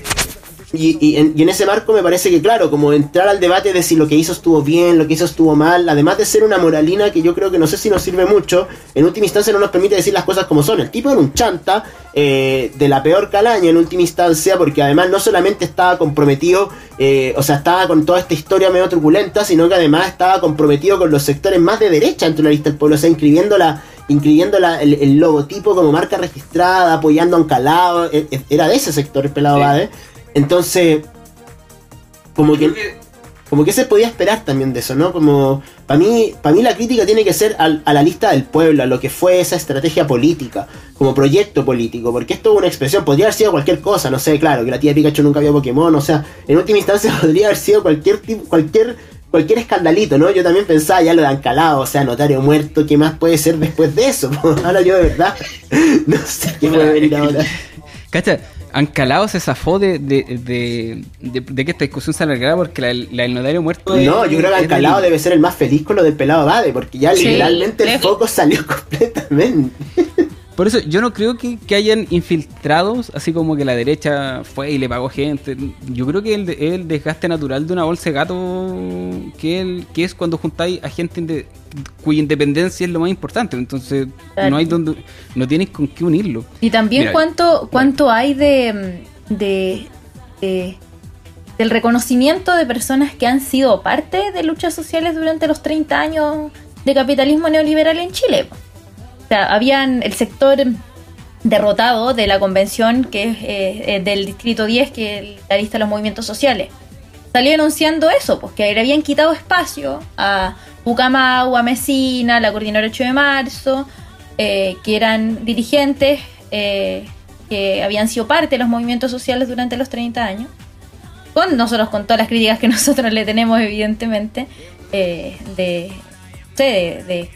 y, y en, y en ese marco me parece que, claro, como entrar al debate de si lo que hizo estuvo bien, lo que hizo estuvo mal, además de ser una moralina que yo creo que no sé si nos sirve mucho, en última instancia no nos permite decir las cosas como son. El tipo era un chanta eh, de la peor calaña en última instancia, porque además no solamente estaba comprometido, eh, o sea, estaba con toda esta historia medio truculenta, sino que además estaba comprometido con los sectores más de derecha dentro de la lista del pueblo, o sea, inscribiendo la inscribiendo la- el, el logotipo como marca registrada, apoyando a Ancalado, e- e- era de ese sector el pelado Sí. Bade. Entonces, como que, como que se podía esperar también de eso, ¿no? Como, para mí, para mí la crítica tiene que ser al- a la lista del pueblo, a lo que fue esa estrategia política, como proyecto político, porque esto es una expresión, podría haber sido cualquier cosa, no sé, claro, que la tía Pikachu nunca vio Pokémon, o sea, en última instancia [LAUGHS] podría haber sido cualquier tipo, cualquier, cualquier escandalito, ¿no? Yo también pensaba ya lo de Ancalado, o sea, notario muerto, ¿qué más puede ser después de eso? [LAUGHS] Ahora yo de verdad, [LAUGHS] no sé qué puede venir ahora. Cacha, Ancalado se zafó de, de, de, de- de que esta discusión se alargara porque la, la del notario muerto es- No, yo creo que Ancalado debe ser el más feliz con lo del pelado Bade, porque ya Sí, literalmente el foco salió [LAUGHS] completamente. Por eso yo no creo que, que hayan infiltrados, así como que la derecha fue y le pagó gente. Yo creo que el, el desgaste natural de una bolsa de gato, que, el, que es cuando juntáis a gente inde- cuya independencia es lo más importante. Entonces Claro. no hay donde, no tienes con qué unirlo. Y también Mira, cuánto, cuánto hay de, de, de- del reconocimiento de personas que han sido parte de luchas sociales durante los 30 años de capitalismo neoliberal en Chile. O sea, habían el sector derrotado de la convención que es eh, eh, del distrito 10, que es la lista de los movimientos sociales. Salió anunciando eso, pues que le habían quitado espacio a Bucamau, a Mesina, la coordinadora 8 de marzo, eh, que eran dirigentes eh, que habían sido parte de los movimientos sociales durante los 30 años. Con nosotros, con todas las críticas que [LAUGHS] nosotros le tenemos, evidentemente, de, de, de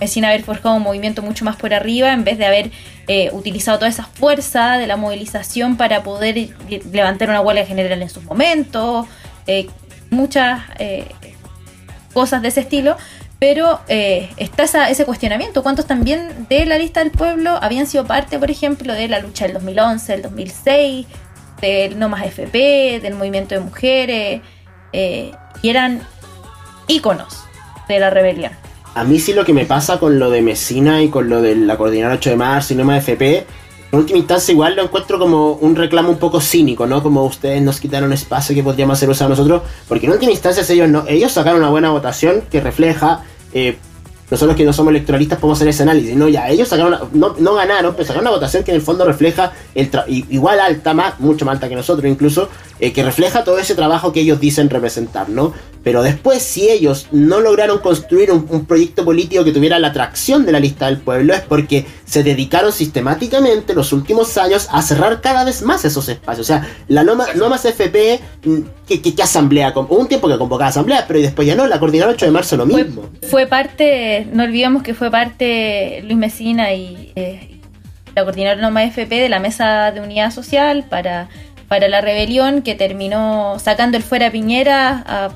Mesina haber forjado un movimiento mucho más por arriba en vez de haber eh, utilizado toda esa fuerza de la movilización para poder eh, levantar una huelga general en sus momentos, eh, muchas eh, cosas de ese estilo. Pero está esa- ese cuestionamiento. ¿Cuántos también de la lista del pueblo habían sido parte, por ejemplo, de la lucha del 2011, del 2006, del No Más FP, del movimiento de mujeres? y eran íconos de la rebelión. A mí sí lo que me pasa con lo de Mesina y con lo de la coordinadora 8 de marzo y no más FP, en última instancia igual lo encuentro como un reclamo un poco cínico, ¿no? Como ustedes nos quitaron espacio que podríamos hacer usado nosotros, porque en última instancia ellos no, ellos sacaron una buena votación que refleja eh, nosotros que no somos electoralistas podemos hacer ese análisis. No, ya, ellos sacaron, no, ganaron, pero sacaron una votación que en el fondo refleja el igual alta, más, mucho más alta que nosotros incluso, eh, que refleja todo ese trabajo que ellos dicen representar, ¿no? Pero después, si ellos no lograron construir un, proyecto político que tuviera la atracción de la lista del pueblo, es porque se dedicaron sistemáticamente los últimos años a cerrar cada vez más esos espacios. O sea, la no, más FP, mm, ¿qué, asamblea? Hubo un tiempo que convocaba asamblea, pero después ya no, la coordinadora 8 de marzo lo mismo. Fue, parte, no olvidemos que fue parte Luis Mesina y eh, la coordinadora no más FP de la mesa de unidad social para para la rebelión que terminó sacando el fuera Piñera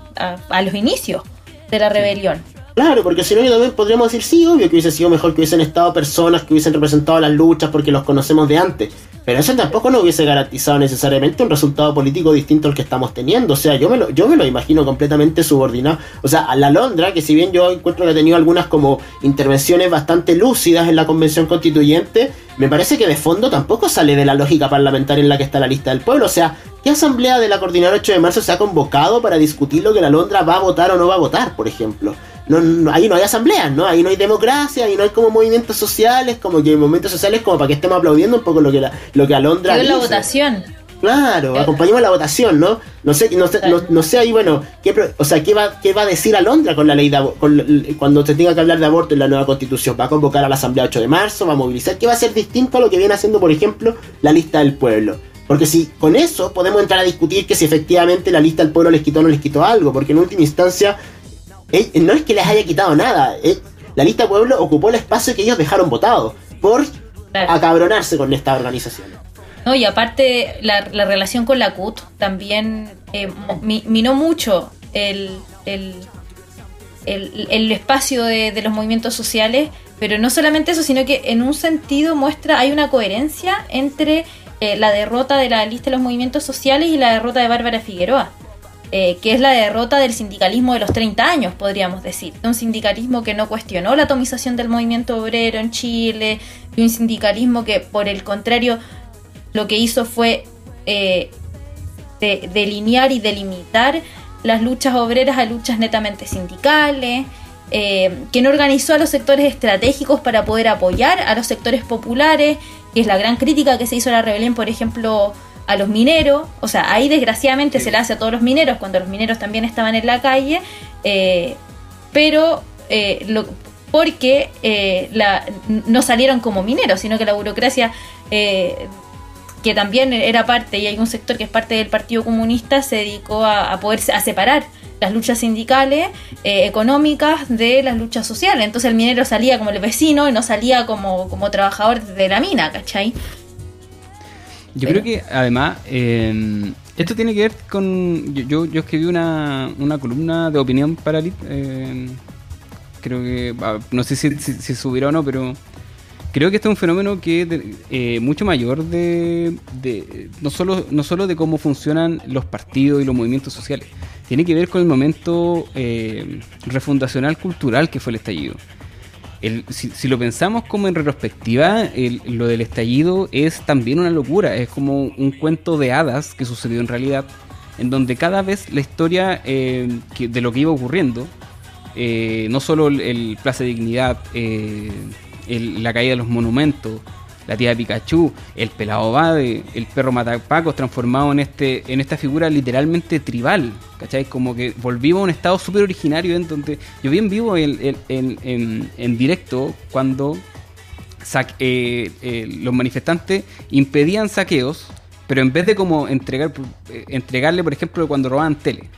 a, los inicios de la rebelión. Claro, porque si no, también podríamos decir, sí, obvio que hubiese sido mejor que hubiesen estado personas que hubiesen representado las luchas porque los conocemos de antes. Pero eso tampoco nos hubiese garantizado necesariamente un resultado político distinto al que estamos teniendo. O sea, yo me lo, yo me lo imagino completamente subordinado. O sea, a la Londra, que si bien yo encuentro que ha tenido algunas como intervenciones bastante lúcidas en la convención constituyente, me parece que de fondo tampoco sale de la lógica parlamentaria en la que está la lista del pueblo. O sea, ¿qué asamblea de la coordinadora 8 de marzo se ha convocado para discutir lo que la Londra va a votar o no va a votar, por ejemplo? No, ahí no hay asambleas, ¿no? Ahí no hay democracia, ahí no hay como movimientos sociales, como que movimientos sociales como para que estemos aplaudiendo un poco lo que la, lo que Alondra dice. la votación. Claro, eh. acompañamos la votación, ¿no? No sé, no sé, no, sé ahí, bueno, ¿qué, o sea, ¿qué va, qué va a decir Alondra con la ley de con, cuando se tenga que hablar de aborto en la nueva constitución? ¿Va a convocar a la asamblea 8 de marzo? ¿Va a movilizar? ¿Qué va a ser distinto a lo que viene haciendo, por ejemplo, la lista del pueblo? Porque si con eso podemos entrar a discutir que si efectivamente la lista del pueblo les quitó o no les quitó algo, porque en última instancia no es que les haya quitado nada, la lista pueblo ocupó el espacio que ellos dejaron votado por acabronarse con esta organización. No, y aparte la, relación con la CUT también eh, minó mucho el, espacio de, los movimientos sociales, pero no solamente eso, sino que en un sentido muestra, hay una coherencia entre eh, la derrota de la lista de los movimientos sociales y la derrota de Bárbara Figueroa. Eh, que es la derrota del sindicalismo de los 30 años, podríamos decir. Un sindicalismo que no cuestionó la atomización del movimiento obrero en Chile, y un sindicalismo que, por el contrario, lo que hizo fue eh, delinear y delimitar las luchas obreras a luchas netamente sindicales, eh, que no organizó a los sectores estratégicos para poder apoyar a los sectores populares, que es la gran crítica que se hizo a la rebelión, por ejemplo, a los mineros, o sea, ahí desgraciadamente se le hace a todos los mineros, cuando los mineros también estaban en la calle, eh, pero porque no salieron como mineros, sino que la burocracia que también era parte, y hay un sector que es parte del Partido Comunista, se dedicó a, poder a separar las luchas sindicales, eh, económicas, de las luchas sociales. Entonces el minero salía como el vecino y no salía como, como trabajador de la mina, ¿cachai? Yo creo que además eh, esto tiene que ver con... Yo, yo, escribí una, una, columna de opinión para eh, creo que... Ah, no sé si, si, subirá o no, pero creo que este es un fenómeno que es eh, mucho mayor de, no solo no solo de cómo funcionan los partidos y los movimientos sociales tiene que ver con el momento eh, refundacional cultural que fue el estallido si, lo pensamos como en retrospectiva lo del estallido es también una locura. Es como un cuento de hadas que sucedió en realidad en donde cada vez la historia eh, de lo que iba ocurriendo no solo el, el Plaza de Dignidad la caída de los monumentos, la tía de Pikachu, el pelado Bade, el perro Matapacos transformado en este en esta figura literalmente tribal, ¿cachai? Como que volvimos a un estado súper originario en donde yo bien vivo en, en, directo cuando eh, eh, los manifestantes impedían saqueos, pero en vez de como entregar eh, entregarle, por ejemplo, cuando robaban tele,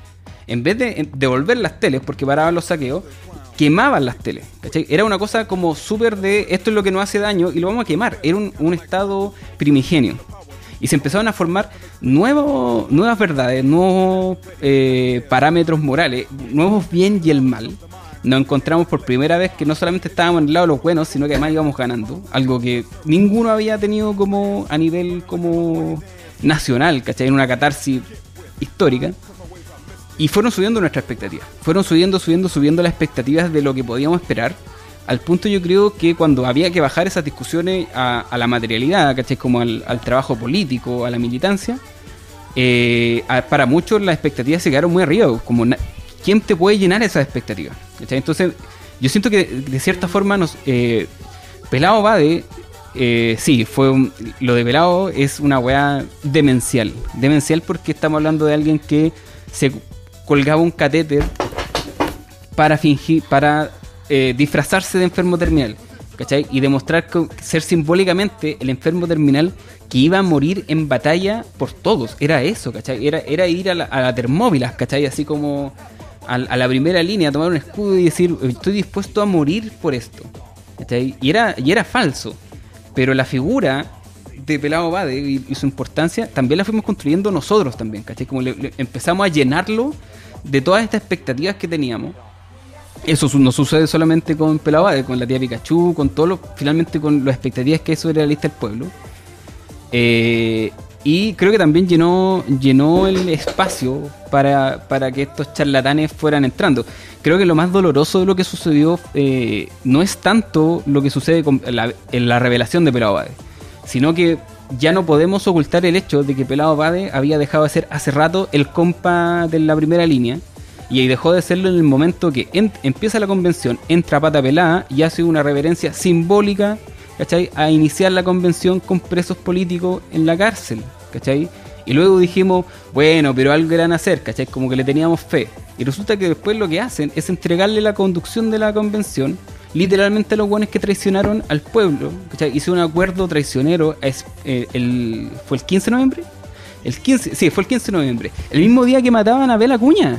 en vez de devolver las teles porque paraban los saqueos, quemaban las teles. Era una cosa como súper de esto es lo que nos hace daño y lo vamos a quemar. Era un, estado primigenio. Y se empezaron a formar nuevos, nuevas verdades, nuevos eh, parámetros morales, nuevos bien y el mal. Nos encontramos por primera vez que no solamente estábamos en el lado de los buenos, sino que además íbamos ganando. Algo que ninguno había tenido como a nivel como nacional, ¿cachai? En una catarsis histórica. Y fueron subiendo nuestras expectativas. Fueron subiendo, subiendo, subiendo las expectativas de lo que podíamos esperar. Al punto yo creo que cuando había que bajar esas discusiones a, la materialidad, ¿cachai? Como al, trabajo político, a la militancia, eh, para muchos las expectativas se quedaron muy arriba. Como, ¿quién te puede llenar esas expectativas? Entonces, yo siento que de cierta forma nos eh, Pelado Bade eh, sí, fue un- lo de Pelado es una weá demencial. Demencial porque estamos hablando de alguien que se colgaba un catéter para fingir, para eh, disfrazarse de enfermo terminal. ¿Cachai? Y demostrar co- ser simbólicamente el enfermo terminal que iba a morir en batalla por todos. Era eso, ¿cachai? Era, era ir a la, a la Termópilas, ¿cachai? Así como al- a, la primera línea, tomar un escudo y decir, estoy dispuesto a morir por esto. ¿cachai? Y era, y era falso. Pero la figura de Pelado Bade y, su importancia también la fuimos construyendo nosotros también, ¿cachai? Como le- empezamos a llenarlo de todas estas expectativas que teníamos. Eso no sucede solamente con Pelado Bade, con la tía Pikachu, con todo lo, finalmente con las expectativas que hay sobre la lista del pueblo. Eh, y creo que también llenó, llenó el espacio para, para que estos charlatanes fueran entrando. Creo que lo más doloroso de lo que sucedió eh, no es tanto lo que sucede con la, en la revelación de Pelado Bade, sino que ya no podemos ocultar el hecho de que Pelado Bade había dejado de ser hace rato el compa de la primera línea y ahí dejó de serlo en el momento que empieza la convención, entra pata pelada y hace una reverencia simbólica ¿cachai? A iniciar la convención con presos políticos en la cárcel, ¿cachai? Y luego dijimos, bueno, pero algo eran hacer, ¿cachai? Como que le teníamos fe. Y resulta que después lo que hacen es entregarle la conducción de la convención literalmente los buenos que traicionaron al pueblo, ¿cachai? Hizo un acuerdo traicionero, es- eh, el, ¿fue el 15 de noviembre? El 15, sí, fue el 15 de noviembre. El mismo día que mataban a Bela Cuña.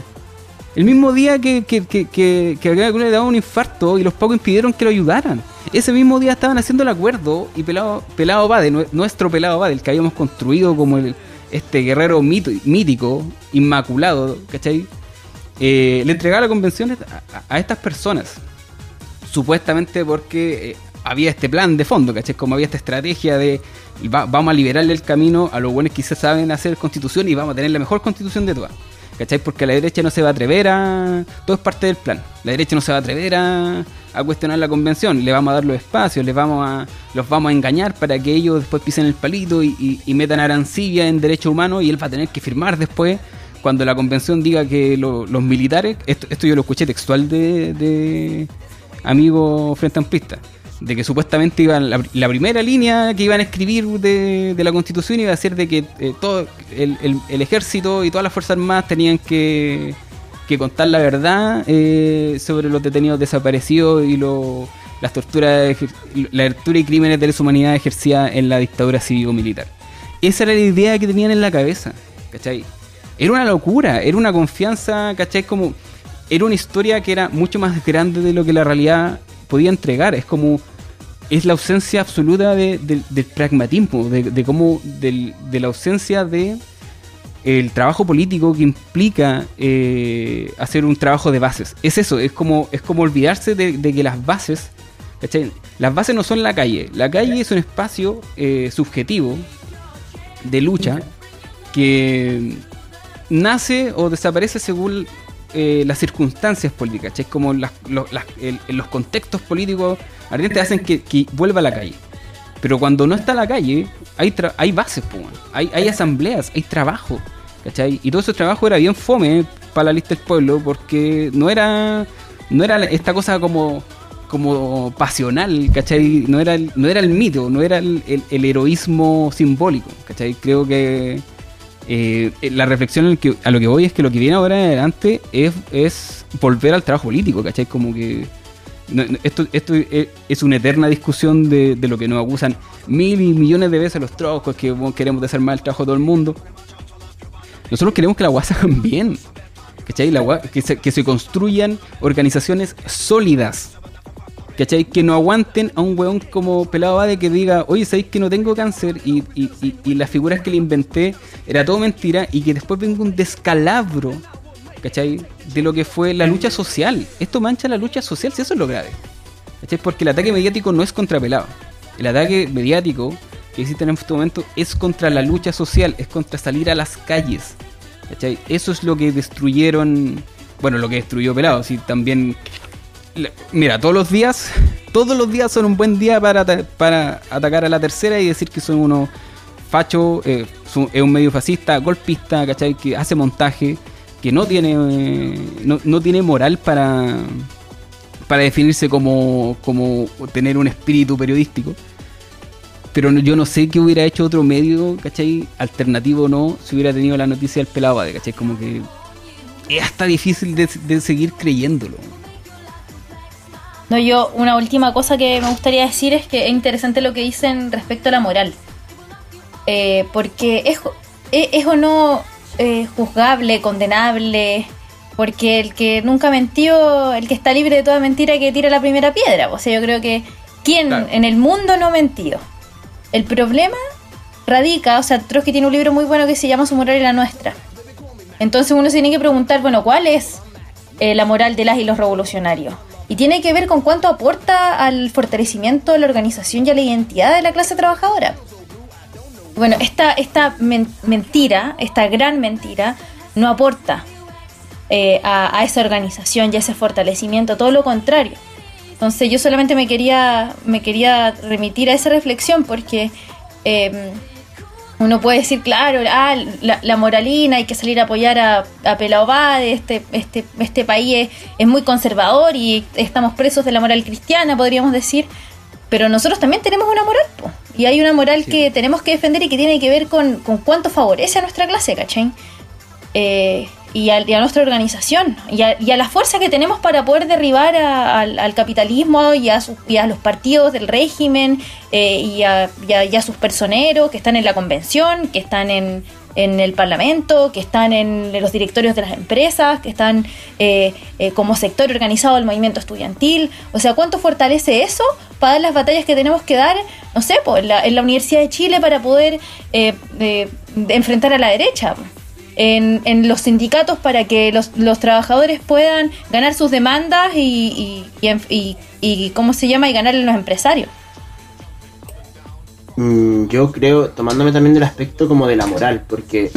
El mismo día que, que, que, que, que le daba un infarto y los pacos impidieron que lo ayudaran. Ese mismo día estaban haciendo el acuerdo y Pelado, Pelado Bade, nue- nuestro Pelado Bade, el que habíamos construido como el, este guerrero mito- mítico, inmaculado, ¿cachai? Eh, le entregaba la convención a estas personas. Supuestamente porque eh, había este plan de fondo, ¿cachai? Como había esta estrategia de va- vamos a liberarle el camino a los buenos que se saben hacer constitución y vamos a tener la mejor constitución de todas. ¿Cachai? Porque la derecha no se va a atrever a... Todo es parte del plan. La derecha no se va a atrever a, cuestionar la convención. Le vamos a dar los espacios, les vamos a, los vamos a engañar para que ellos después pisen el palito y, metan arancibia en derechos humanos y él va a tener que firmar después cuando la convención diga que lo- los militares... Esto, yo lo escuché textual de amigo frente ampista de que supuestamente iban la, la primera línea que iban a escribir de, de la constitución iba a ser de que eh, todo el, el- ejército y todas las fuerzas armadas tenían que, que contar la verdad eh, sobre los detenidos desaparecidos y lo- las torturas la tortura y crímenes de lesa humanidad ejercidas en la dictadura cívico-militar. Esa era la idea que tenían en la cabeza, ¿cachai? Era una locura, era una confianza, ¿cachai? Como era una historia que era mucho más grande de lo que la realidad podía entregar. Es como es la ausencia absoluta de- del- del pragmatismo, de, de cómo, del- de la ausencia de el trabajo político que implica eh, hacer un trabajo de bases. Es eso, es como, es como olvidarse de, de que las bases, ¿cachai? Las bases no son la calle, la calle es un espacio eh, subjetivo de lucha que nace o desaparece según eh, las circunstancias políticas. Como las- lo- las- el- los contextos políticos ardientes hacen que, vuelva a la calle. Pero cuando no está la calle, hay, hay bases, hay, hay asambleas, hay trabajo, ¿cachai? Y todo ese trabajo era bien fome para la lista del pueblo porque no era, no era esta cosa como, como pasional, ¿cachai? No era, el- no era el mito, no era el, el- el heroísmo simbólico, ¿cachai? Creo que eh, la reflexión a lo que voy es que lo que viene ahora en adelante es, volver al trabajo político, ¿cachai? Como que esto, esto es, es una eterna discusión de, lo que nos acusan mil y millones de veces los trozos, que queremos desarmar el trabajo de todo el mundo. Nosotros queremos que la UAS hagan bien, ¿cachai? La que, que se construyan organizaciones sólidas, ¿cachai? Que no aguanten a un weón como Pelado Bade que diga, oye, ¿sabéis que no tengo cáncer? Y, y, y- y las figuras que le inventé era todo mentira y que después venga un descalabro, ¿cachai? De lo que fue la lucha social. Esto mancha la lucha social, si eso es lo grave. ¿Cachai? Porque el ataque mediático no es contra Pelado. El ataque mediático que existe en este momento es contra la lucha social, es contra salir a las calles. ¿cachai? Eso es lo que destruyeron, bueno, lo que destruyó Pelado. Sí, también Mira, todos los días, todos los días son un buen día para, para atacar a la tercera y decir que son unos fachos, eh, es un medio fascista, golpista, ¿cachai? Que hace montaje, que no tiene, eh, no, no tiene moral para, para definirse como, como tener un espíritu periodístico. Pero yo no sé qué hubiera hecho otro medio, ¿cachai? Alternativo o no, si hubiera tenido la noticia del pelado ¿cachai? Como que es hasta difícil de, de seguir creyéndolo. No, yo, una última cosa que me gustaría decir es que es interesante lo que dicen respecto a la moral. Eh, porque es, ju- es, es o no eh, juzgable, condenable, porque el que nunca mentió, el que está libre de toda mentira, que tira la primera piedra. O sea, yo creo que ¿quién Claro. en el mundo no ha mentido? El problema radica, o sea, Trotsky tiene un libro muy bueno que se llama Su moral y la nuestra. Entonces uno se tiene que preguntar, bueno, ¿cuál es eh, la moral de las y los revolucionarios? Y tiene que ver con cuánto aporta al fortalecimiento de la organización y a la identidad de la clase trabajadora. Bueno, esta, esta men- mentira, esta gran mentira, no aporta eh, a, a esa organización y a ese fortalecimiento, todo lo contrario. Entonces yo solamente me quería, me quería remitir a esa reflexión porque eh, uno puede decir, claro, ah, la, la moralina, hay que salir a apoyar a, a Pelao Bade, este, este, este país es, es muy conservador y estamos presos de la moral cristiana, podríamos decir, pero nosotros también tenemos una moral, po, y hay una moral Sí. que tenemos que defender y que tiene que ver con, con cuánto favorece a nuestra clase, ¿cachai? Eh, y, a, y a nuestra organización y a, y a la fuerza que tenemos para poder derribar a- al, al capitalismo y a, sus- y a los partidos del régimen eh, y, a, sus personeros que están en la convención, que están en, en el parlamento, que están en los directorios de las empresas, que están eh, eh, como sector organizado del movimiento estudiantil. O sea, ¿cuánto fortalece eso para dar las batallas que tenemos que dar, no sé, pues, en, la, en la Universidad de Chile para poder eh, enfrentar a la derecha? En, los sindicatos para que los, trabajadores puedan ganar sus demandas y, y, y, ¿cómo se llama? Y ganarle a los empresarios. Mm, yo creo, tomándome también del aspecto como de la moral, porque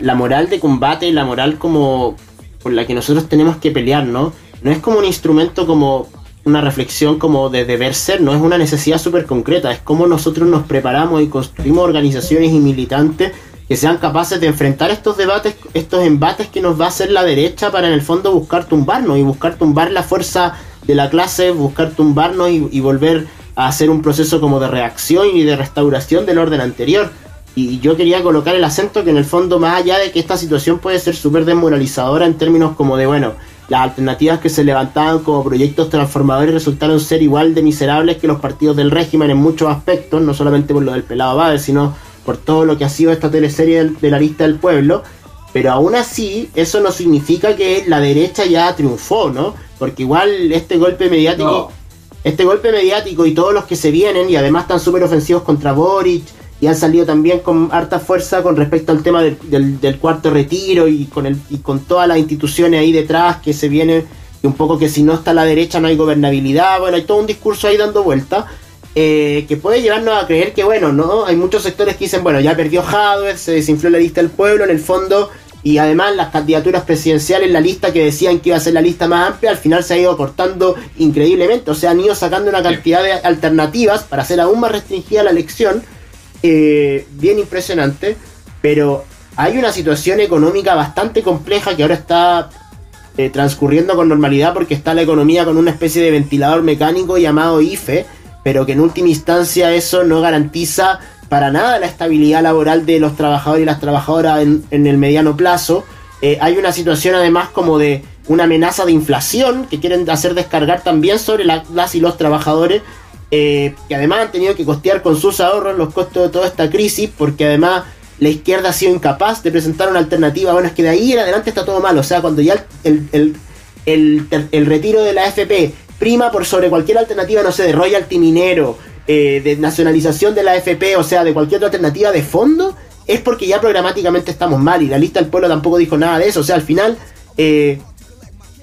la moral de combate y la moral como por la que nosotros tenemos que pelear, ¿no? No es como un instrumento como una reflexión como de deber ser, no es una necesidad súper concreta, es como nosotros nos preparamos y construimos organizaciones y militantes que sean capaces de enfrentar estos debates, estos embates que nos va a hacer la derecha para en el fondo buscar tumbarnos y buscar tumbar la fuerza de la clase, buscar tumbarnos y, volver a hacer un proceso como de reacción y de restauración del orden anterior. Y yo quería colocar el acento que en el fondo, más allá de que esta situación puede ser súper desmoralizadora en términos como de, bueno, las alternativas que se levantaban como proyectos transformadores resultaron ser igual de miserables que los partidos del régimen en muchos aspectos, no solamente por lo del pelado Bade, sino por todo lo que ha sido esta teleserie de la lista del pueblo. Pero aún así, eso no significa que la derecha ya triunfó, ¿no? Porque igual este golpe mediático, este golpe mediático y todos los que se vienen, y además están súper ofensivos contra Boric, y han salido también con harta fuerza con respecto al tema del, del- del cuarto retiro y con, el, y con todas las instituciones ahí detrás que se viene, y un poco que si no está la derecha no hay gobernabilidad, bueno, hay todo un discurso ahí dando vuelta. Eh, que puede llevarnos a creer que, bueno, no, hay muchos sectores que dicen, bueno, ya perdió Hadwe, se desinfló la lista del pueblo, en el fondo, y además las candidaturas presidenciales, la lista que decían que iba a ser la lista más amplia, al final se ha ido cortando increíblemente, o sea, han ido sacando una cantidad de alternativas para hacer aún más restringida la elección, eh, bien impresionante, pero hay una situación económica bastante compleja que ahora está eh, transcurriendo con normalidad porque está la economía con una especie de ventilador mecánico llamado IFE, pero que en última instancia eso no garantiza para nada la estabilidad laboral de los trabajadores y las trabajadoras en, el mediano plazo. Eh, hay una situación además como de una amenaza de inflación que quieren hacer descargar también sobre la- las y los trabajadores, eh, que además han tenido que costear con sus ahorros los costos de toda esta crisis, porque además la izquierda ha sido incapaz de presentar una alternativa. Bueno, es que de ahí en adelante está todo mal. O sea, cuando ya el, el, el, el- retiro de la AFP prima por sobre cualquier alternativa, no sé, de royalty minero, eh, de nacionalización de la AFP, o sea, de cualquier otra alternativa de fondo, es porque ya programáticamente estamos mal. Y la lista del pueblo tampoco dijo nada de eso. O sea, al final... eh,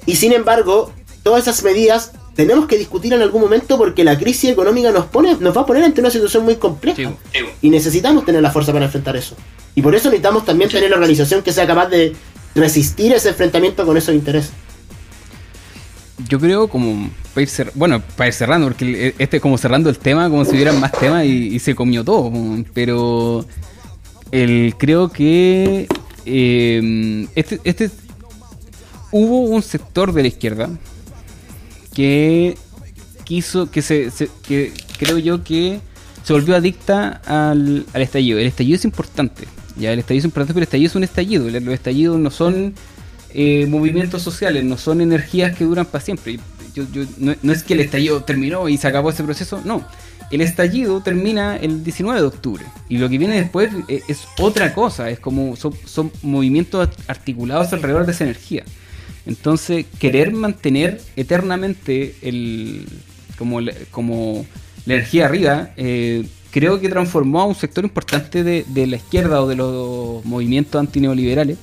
y sin embargo, todas esas medidas tenemos que discutir en algún momento porque la crisis económica nos pone, nos va a poner ante una situación muy compleja. Sí. Y necesitamos tener la fuerza para enfrentar eso. Y por eso necesitamos también tener la organización que sea capaz de resistir ese enfrentamiento con esos intereses. Yo creo como para ir cer- bueno, para ir cerrando, porque el- este es como cerrando el tema, como si hubieran más temas y, se comió todo. Pero el, creo que eh, este, este hubo un sector de la izquierda que quiso, que se, se- que creo yo que se volvió adicta al, al estallido. El estallido es importante, ya el estallido es importante, pero el estallido es un estallido. Los estallidos no son eh, movimientos sociales, no son energías que duran para siempre. Yo, yo- no, es que el estallido terminó y se acabó ese proceso, no. El estallido termina el 19 de octubre y lo que viene después eh, es otra cosa, es como son, son movimientos articulados alrededor de esa energía. Entonces, querer mantener eternamente el, como, como la energía arriba, eh, creo que transformó a un sector importante de, de la izquierda o de los movimientos antineoliberales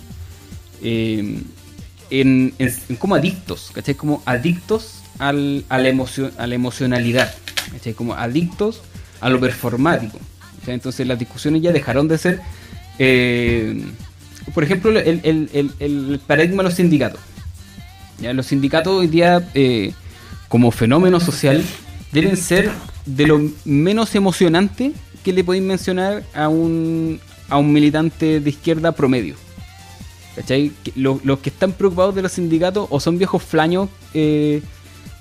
en, como adictos, ¿cachai? Como adictos al, a, la emocio- a la emocionalidad, ¿cachai? Como adictos a lo performático. Entonces las discusiones ya dejaron de ser, eh, por ejemplo, el, paradigma de los sindicatos. Los sindicatos hoy día, eh, como fenómeno social, deben ser de lo menos emocionante que le podéis mencionar a un, a un militante de izquierda promedio. ¿Cachai? Los, que están preocupados de los sindicatos o son viejos flaños eh,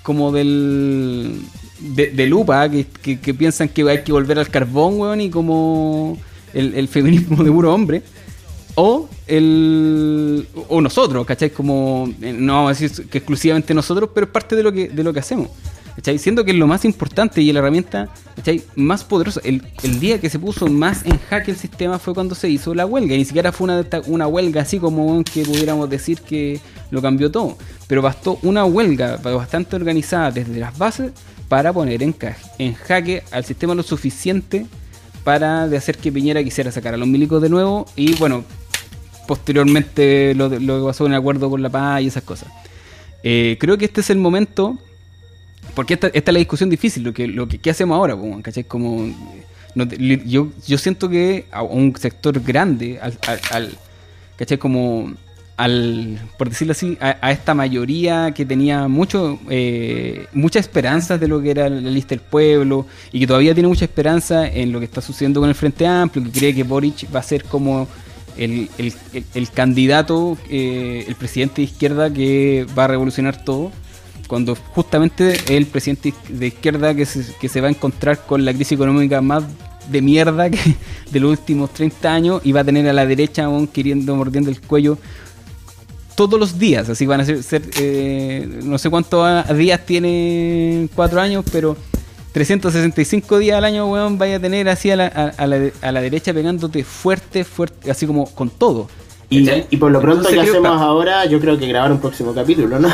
como del de, de lupa que, que- que piensan que hay que volver al carbón, weón, y como el, el feminismo de puro hombre. O el o nosotros, ¿cachai? Como eh, no vamos a decir que exclusivamente nosotros, pero es parte de lo que, de lo que hacemos. ¿Cachai? Siendo que es lo más importante y la herramienta ¿cachai? más poderosa. El, el día que se puso más en jaque el sistema fue cuando se hizo la huelga. Y ni siquiera fue una, una huelga así como que pudiéramos decir que lo cambió todo. Pero bastó una huelga bastante organizada desde las bases para poner en, jaque al sistema lo suficiente para de hacer que Piñera quisiera sacar a los milicos de nuevo. Y bueno, posteriormente lo, lo pasó en el acuerdo con la paz y esas cosas. Eh, creo que este es el momento, porque esta, esta es la discusión difícil, lo que, lo que ¿qué hacemos ahora, ¿cachai? Como, no yo, yo siento que a un sector grande, al, al, al- ¿cachai? Como al, por decirlo así, a, a esta mayoría que tenía mucho, eh, muchas esperanzas de lo que era la lista del pueblo y que todavía tiene mucha esperanza en lo que está sucediendo con el Frente Amplio, que cree que Boric va a ser como el, el- el- el candidato, eh, el presidente de izquierda que va a revolucionar todo, cuando justamente el presidente de izquierda que se, que se va a encontrar con la crisis económica más de mierda que [LAUGHS] de los últimos 30 años y va a tener a la derecha aún queriendo mordiendo el cuello todos los días, así van a ser, ser, eh, no sé cuántos días tiene cuatro años, pero 365 días al año, weón, vaya a tener así a la, a la derecha pegándote fuerte, fuerte, así como con todo. Y, por lo pronto Entonces que hacemos ahora, yo creo que grabar un próximo capítulo, ¿no?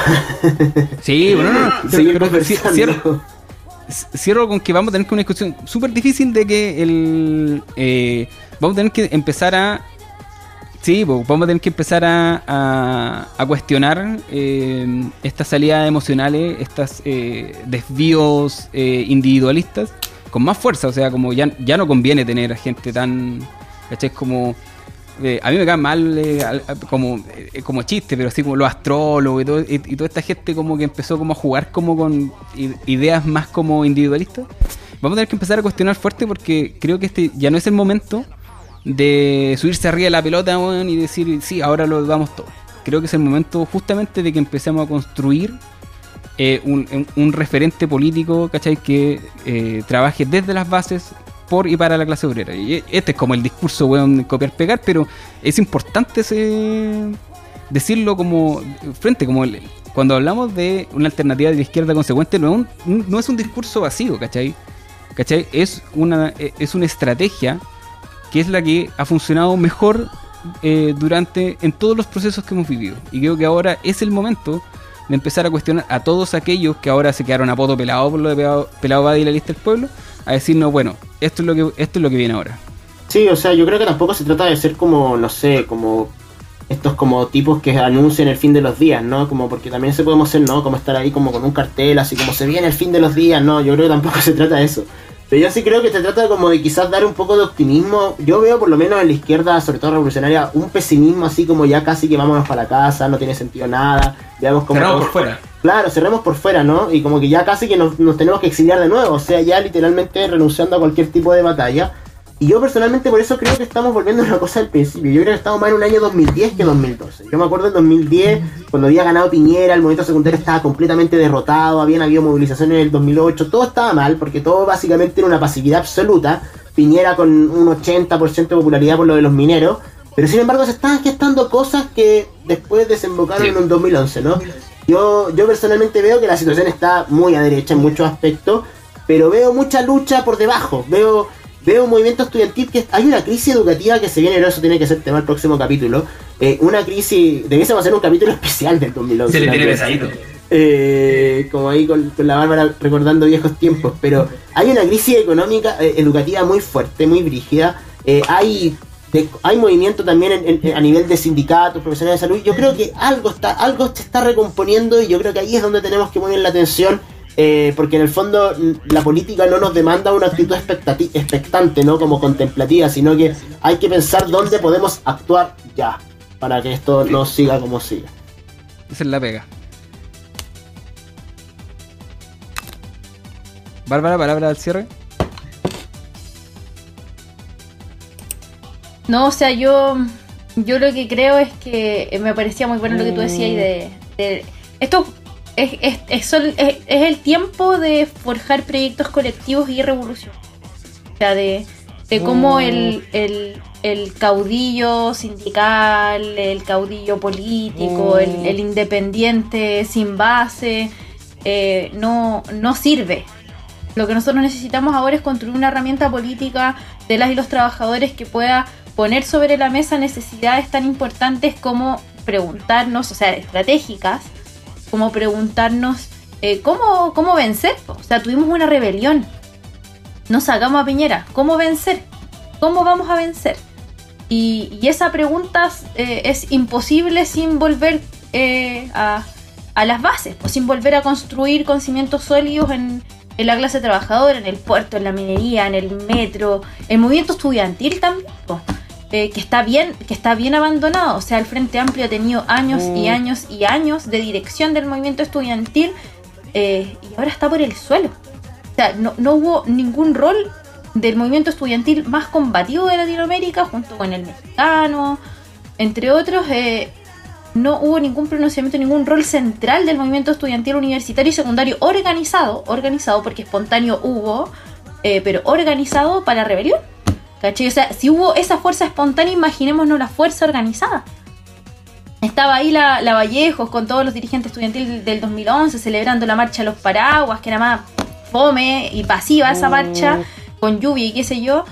[LAUGHS] Sí, bueno, no, no, [LAUGHS] pero- pero cierro, cierro con que vamos a tener que una discusión súper difícil de que el eh, vamos a tener que empezar a sí vamos a tener que empezar a, a, a cuestionar eh, estas salidas emocionales estos desvíos eh, individualistas con más fuerza o sea como ya, ya no conviene tener a gente tan ¿cachai? como eh, a mí me cae mal eh, como, eh, como chiste, pero así como los astrólogos y, todo- y- toda esta gente como que empezó como a jugar como con ideas más como individualistas. Vamos a tener que empezar a cuestionar fuerte porque creo que este ya no es el momento de subirse arriba de la pelota y decir, sí, ahora lo damos todo. Creo que es el momento justamente de que empecemos a construir un, un- referente político, ¿cachai? Que trabaje desde las bases por y para la clase obrera. Y este es como el discurso, weón, de copiar-pegar, pero es importante ese, decirlo como frente, como cuando hablamos de una alternativa de la izquierda consecuente, no es un, discurso vacío, ¿cachai? ¿Cachai? Es una, eh, es una estrategia que es la que ha funcionado mejor eh, durante en todos los procesos que hemos vivido. Y creo que ahora es el momento de empezar a cuestionar a todos aquellos que ahora se quedaron a poto pelado por lo de pelado, pelado Badi y la lista del pueblo, a decirnos, bueno, esto es lo que esto es lo que viene ahora. Sí, o sea, yo creo que tampoco se trata de ser como, no sé, como estos como tipos que anuncian el fin de los días, ¿no? Como porque también se podemos hacer, ¿no? Como estar ahí como con un cartel, así como se viene el fin de los días, no, yo creo que tampoco [LAUGHS] se trata de eso. Pero yo sí creo que se trata como de quizás dar un poco de optimismo. Yo veo por lo menos en la izquierda, sobre todo revolucionaria, un pesimismo así como ya casi que vámonos para la casa, no tiene sentido nada. Veamos como Cerramos por fuera. Claro, cerremos por fuera, ¿no? Y como que ya casi que nos, nos tenemos que exiliar de nuevo, o sea, ya literalmente renunciando a cualquier tipo de batalla. Y yo personalmente por eso creo que estamos volviendo a una cosa del principio. Yo creo que estamos más en un año 2010 que 2012. Yo me acuerdo en 2010, cuando había ganado Piñera, el movimiento secundario estaba completamente derrotado, habían habido movilizaciones en el 2008, todo estaba mal, porque todo básicamente era una pasividad absoluta. Piñera con un 80% de popularidad por lo de los mineros. Pero sin embargo se estaban gestando cosas que después desembocaron en un 2011, ¿no? Yo, yo personalmente veo que la situación está muy a derecha en muchos aspectos, pero veo mucha lucha por debajo. Veo veo un movimiento estudiantil que hay una crisis educativa que se viene, pero eso tiene que ser tema del próximo capítulo. Eh, una crisis, debiésemos hacer un capítulo [LAUGHS] especial del 2011. Se le tiene pesadito. Eh, como ahí con, con la Bárbara recordando viejos tiempos, pero hay una crisis económica, eh, educativa muy fuerte, muy brígida. Eh, hay hay movimiento también a nivel de sindicatos, profesionales de salud. Yo creo que algo está, algo se está recomponiendo y yo creo que ahí es donde tenemos que poner la atención. eh, porque en el fondo mm, la política no nos demanda una actitud expectante, no como contemplativa, sino que hay que pensar dónde podemos actuar ya, para que esto no siga como siga. Esa es la pega. Bárbara, palabra al cierre. No, o sea, yo, yo lo que creo es que me parecía muy bueno lo que tú decías y de, de- esto es, es, es, es- es el tiempo de forjar proyectos colectivos y revolución. O sea, de, de cómo el, el, el caudillo sindical, el caudillo político, el, el independiente sin base, eh, no, no sirve. Lo que nosotros necesitamos ahora es construir una herramienta política de las y los trabajadores que pueda poner sobre la mesa necesidades tan importantes como preguntarnos, o sea, estratégicas, como preguntarnos eh, ¿cómo, cómo vencer. O sea, tuvimos una rebelión, nos sacamos a Piñera, ¿cómo vencer? ¿Cómo vamos a vencer? Y, y esa pregunta eh, es imposible sin volver eh, a, a las bases, o sin volver a construir con cimientos sólidos en, en la clase trabajadora, en el puerto, en la minería, en el metro, el movimiento estudiantil también, po, eh, que está bien, que está bien abandonado. O sea, el Frente Amplio ha tenido años y años y años de dirección del movimiento estudiantil eh, y ahora está por el suelo. O sea, no, no hubo ningún rol del movimiento estudiantil más combativo de Latinoamérica, junto con el mexicano, entre otros. eh, no hubo ningún pronunciamiento, ningún rol central del movimiento estudiantil universitario y secundario organizado, organizado porque espontáneo hubo, eh, pero organizado para la rebelión. ¿Cachai? O sea, si hubo esa fuerza espontánea, imaginémonos la fuerza organizada. Estaba ahí la, la Vallejos con todos los dirigentes estudiantiles del 2011 celebrando la marcha de los paraguas, que era más fome y pasiva esa marcha, con lluvia y qué sé yo.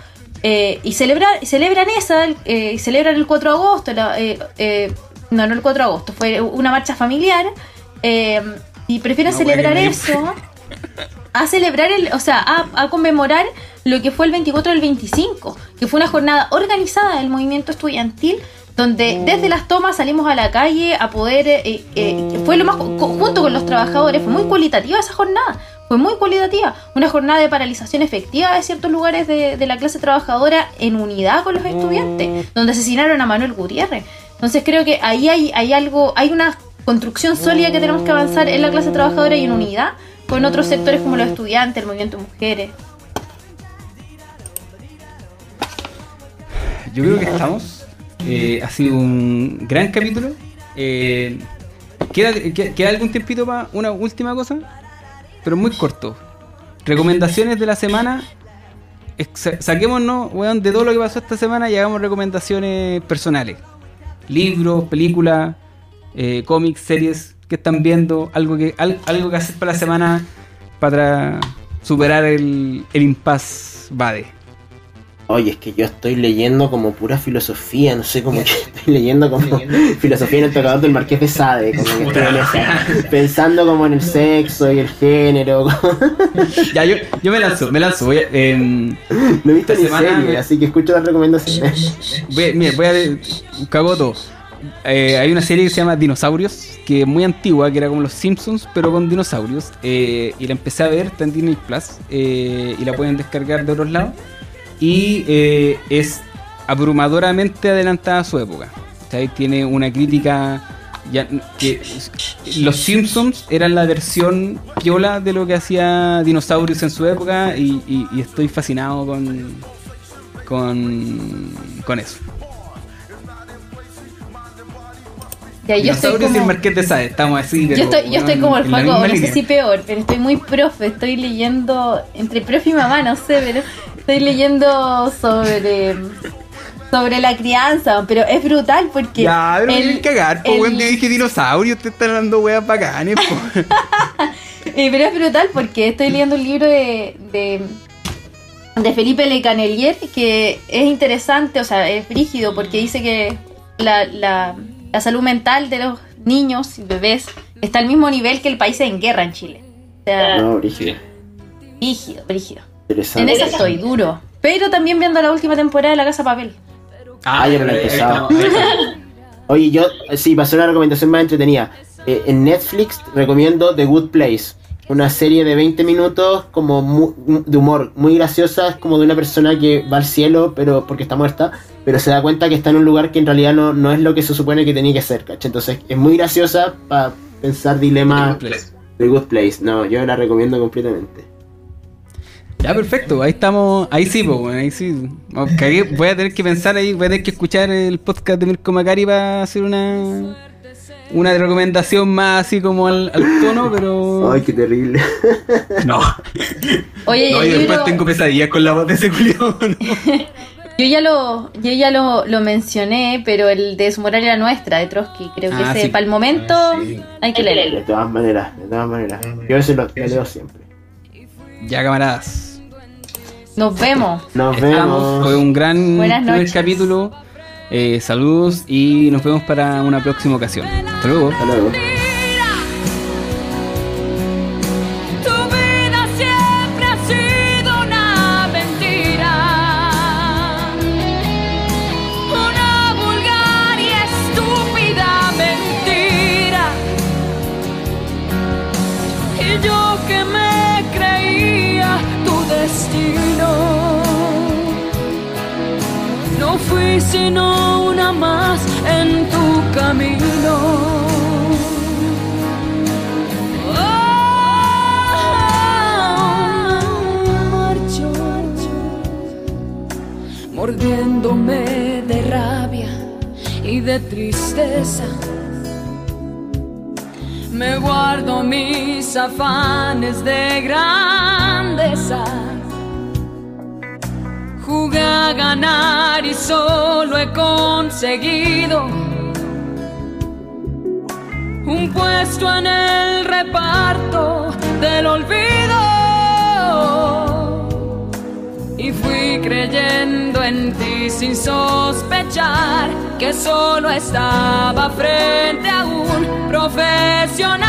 Eh, y celebra, celebran esa, eh, celebran el 4 de agosto, la, eh, eh, no, no el 4 de agosto, fue una marcha familiar. eh, y prefieren No, celebrar eso a celebrar, el, o sea, a, a conmemorar lo que fue el 24 del 25, que fue una jornada organizada del movimiento estudiantil, donde desde las tomas salimos a la calle a poder, eh, eh, fue lo más, co- junto con los trabajadores, fue muy cualitativa esa jornada, fue muy cualitativa, una jornada de paralización efectiva de ciertos lugares de, de la clase trabajadora en unidad con los estudiantes, donde asesinaron a Manuel Gutiérrez. Entonces creo que ahí hay, hay algo, hay una construcción sólida que tenemos que avanzar en la clase trabajadora y en unidad con otros sectores como los estudiantes, el movimiento de mujeres. Yo creo que estamos. Eh, ha sido un gran capítulo. Eh, ¿queda, que- queda algún tiempito para una última cosa? Pero muy corto. Recomendaciones de la semana. Saquémonos, weón, de todo lo que pasó esta semana y hagamos recomendaciones personales. Libros, películas, eh, cómics, series que están viendo. Algo que, al- algo que hacer para la semana para superar el, el impasse Bade. Oye, es que yo estoy leyendo como pura filosofía, no sé, que [LAUGHS] estoy leyendo como [LAUGHS] filosofía en el tocador del Marqués de Sade, como que estoy en esa, pensando como en el sexo y el género. Ya, yo, yo me lanzo, me lanzo. Voy a, em, No he visto ni semana serie, me- así que escucho las recomendaciones. voy, mira, voy a. Todo. Eh, hay una serie que se llama Dinosaurios, que es muy antigua, que era como los Simpsons, pero con dinosaurios. Eh, y la empecé a ver, está en Disney Plus, eh, y la pueden descargar de otros lados. Y eh, es abrumadoramente adelantada a su época. ¿cachai? Tiene una crítica. Ya, que los Simpsons eran la versión piola de lo que hacía Dinosaurios en su época y, y- y estoy fascinado con, con, con eso. Ya, yo estoy Dinosaurios y el como, Marqués de Sade, estamos así. yo pero, estoy, yo estoy como el Paco, no sé si peor, pero estoy muy profe, estoy leyendo, entre profe y mamá, no sé, pero estoy leyendo sobre sobre la crianza, pero es brutal porque Ya, pero el- cagar, po, el- dije dinosaurios, te están dando weas bacanes, po. [LAUGHS] Eh, pero es brutal porque estoy leyendo un libro de, de, de Felipe Le Canelier que es interesante, o sea, es rígido porque dice que la, la, la salud mental de los niños y bebés está al mismo nivel que el país en guerra en Chile. O sea, No, brígido. rígido, rígido. En esa estoy, duro. Pero también viendo la última temporada de La Casa Papel. Ah, yo no lo he ahí empezado. estamos. [LAUGHS] Oye, yo, eh, sí, pasó una recomendación más entretenida. Eh, en Netflix recomiendo The Good Place. Una serie de 20 minutos como mu- de humor, muy graciosa. Es como de una persona que va al cielo, pero porque está muerta, pero se da cuenta que está en un lugar que en realidad no, no es lo que se supone que tenía que ser, ¿cachai? Entonces es muy graciosa para pensar dilemas. The Good Place. No, yo la recomiendo completamente. Ya, perfecto, ahí estamos, ahí sí, po, ahí sí. Cagué, voy a tener que pensar ahí, voy a tener que escuchar el podcast de Mirko Macari para hacer una una recomendación más así como al, al tono, pero... Ay, qué terrible. [LAUGHS] No, Oye, no, el y después libro- tengo pesadillas con la voz de ese culiao, ¿no? [LAUGHS] Yo ya lo, yo ya lo, lo mencioné, pero el de su moral era nuestra, de Trotsky. Creo que Ah, ese, sí. para el momento, hay que leerlo. De todas maneras, de todas maneras. Yo ese lo, lo leo siempre. Ya, camaradas. Nos vemos. Nos Estamos, vemos. fue un gran primer capítulo. Eh, saludos y nos vemos para una próxima ocasión. Hasta luego. Hasta luego. Fui sino una más en tu camino. marcho, mordiéndome de rabia y de tristeza. Me guardo mis afanes de grandeza. A ganar y solo he conseguido un puesto en el reparto del olvido. Y fui creyendo en ti sin sospechar que solo estaba frente a un profesional